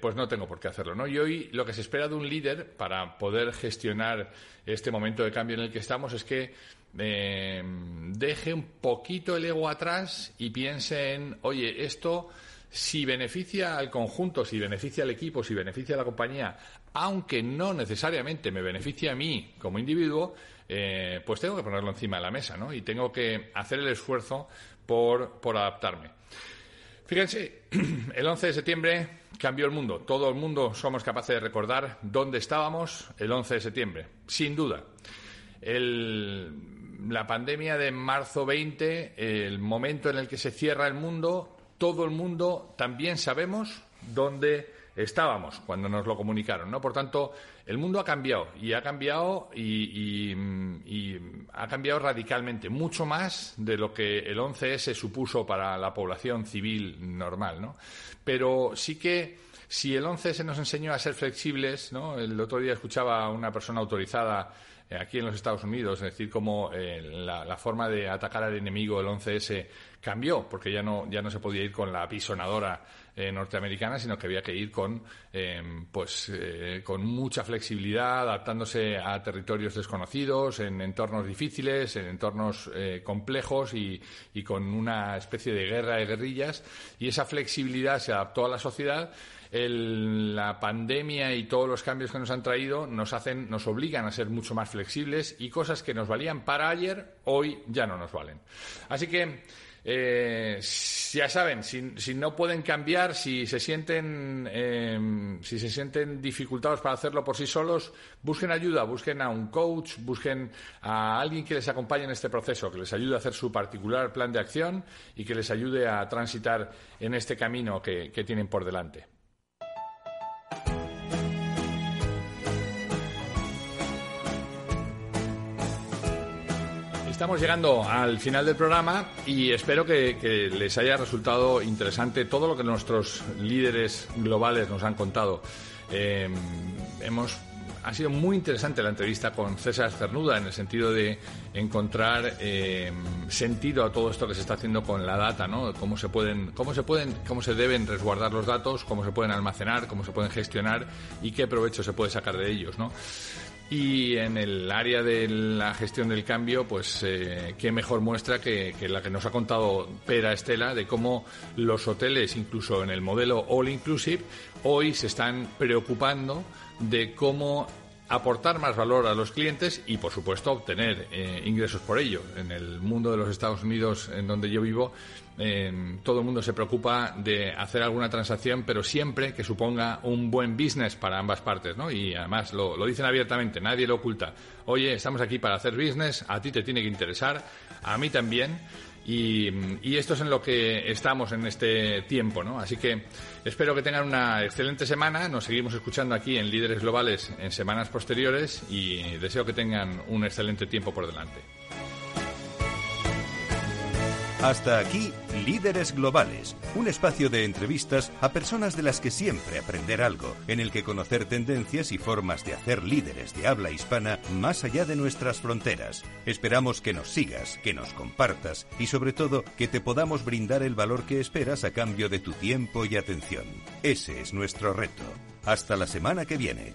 pues no tengo por qué hacerlo. ¿no? Y hoy lo que se espera de un líder para poder gestionar este momento de cambio en el que estamos es que deje un poquito el ego atrás y piense en, oye, esto si beneficia al conjunto, si beneficia al equipo, si beneficia a la compañía, aunque no necesariamente me beneficie a mí como individuo, eh, pues tengo que ponerlo encima de la mesa, ¿no? Y tengo que hacer el esfuerzo por, por adaptarme. Fíjense, el 11 de septiembre cambió el mundo. Todo el mundo somos capaces de recordar dónde estábamos el 11 de septiembre, sin duda. la pandemia de marzo 20, el momento en el que se cierra el mundo, todo el mundo también sabemos dónde estábamos cuando nos lo comunicaron, ¿no? Por tanto, el mundo ha cambiado y ha cambiado y, ha cambiado radicalmente, mucho más de lo que el 11S supuso para la población civil normal, ¿no? Pero sí que si el 11S nos enseñó a ser flexibles, ¿no? El otro día escuchaba a una persona autorizada eh, aquí en los Estados Unidos, decir, cómo eh, la, forma de atacar al enemigo, el 11S, cambió, porque ya no, ya no se podía ir con la pisonadora eh, norteamericana, sino que había que ir con, pues, con mucha flexibilidad, adaptándose a territorios desconocidos, en entornos difíciles, en entornos complejos y, y con una especie de guerra de guerrillas. Y esa flexibilidad se adaptó a la sociedad la pandemia y todos los cambios que nos han traído nos hacen, nos obligan a ser mucho más flexibles y cosas que nos valían para ayer, hoy ya no nos valen. Así que eh, ya saben, si, no pueden cambiar, si se sienten em, si se sienten dificultados para hacerlo por sí solos, busquen ayuda, busquen a un coach, busquen a alguien que les acompañe en este proceso, que les ayude a hacer su particular plan de acción y que les ayude a transitar en este camino que tienen por delante. Estamos llegando al final del programa y espero que, les haya resultado interesante todo lo que nuestros líderes globales nos han contado. Eh, hemos ha sido muy interesante la entrevista con César Cernuda en el sentido de encontrar eh, sentido a todo esto que se está haciendo con la data, ¿no? Cómo se pueden, cómo se pueden, cómo se deben resguardar los datos, cómo se pueden almacenar, cómo se pueden gestionar y qué provecho se puede sacar de ellos, ¿no? Y en el área de la gestión del cambio, pues eh, qué mejor muestra que, la que nos ha contado Pera Estela de cómo los hoteles, incluso en el modelo All Inclusive, hoy se están preocupando de cómo aportar más valor a los clientes y, por supuesto, obtener eh, ingresos por ello. En el mundo de los Estados Unidos, en donde yo vivo, todo el mundo se preocupa de hacer alguna transacción, pero siempre que suponga un buen business para ambas partes, ¿no? Y además lo, dicen abiertamente, nadie lo oculta. Oye, estamos aquí para hacer business, a ti te tiene que interesar, a mí también. Y, esto es en lo que estamos en este tiempo, ¿no? Así que espero que tengan una excelente semana. Nos seguimos escuchando aquí en Líderes Globales en semanas posteriores y deseo que tengan un excelente tiempo por delante. Hasta aquí, Líderes Globales, un espacio de entrevistas a personas de las que siempre aprender algo, en el que conocer tendencias y formas de hacer líderes de habla hispana más allá de nuestras fronteras. Esperamos que nos sigas, que nos compartas y sobre todo que te podamos brindar el valor que esperas a cambio de tu tiempo y atención. Ese es nuestro reto. Hasta la semana que viene.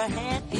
a.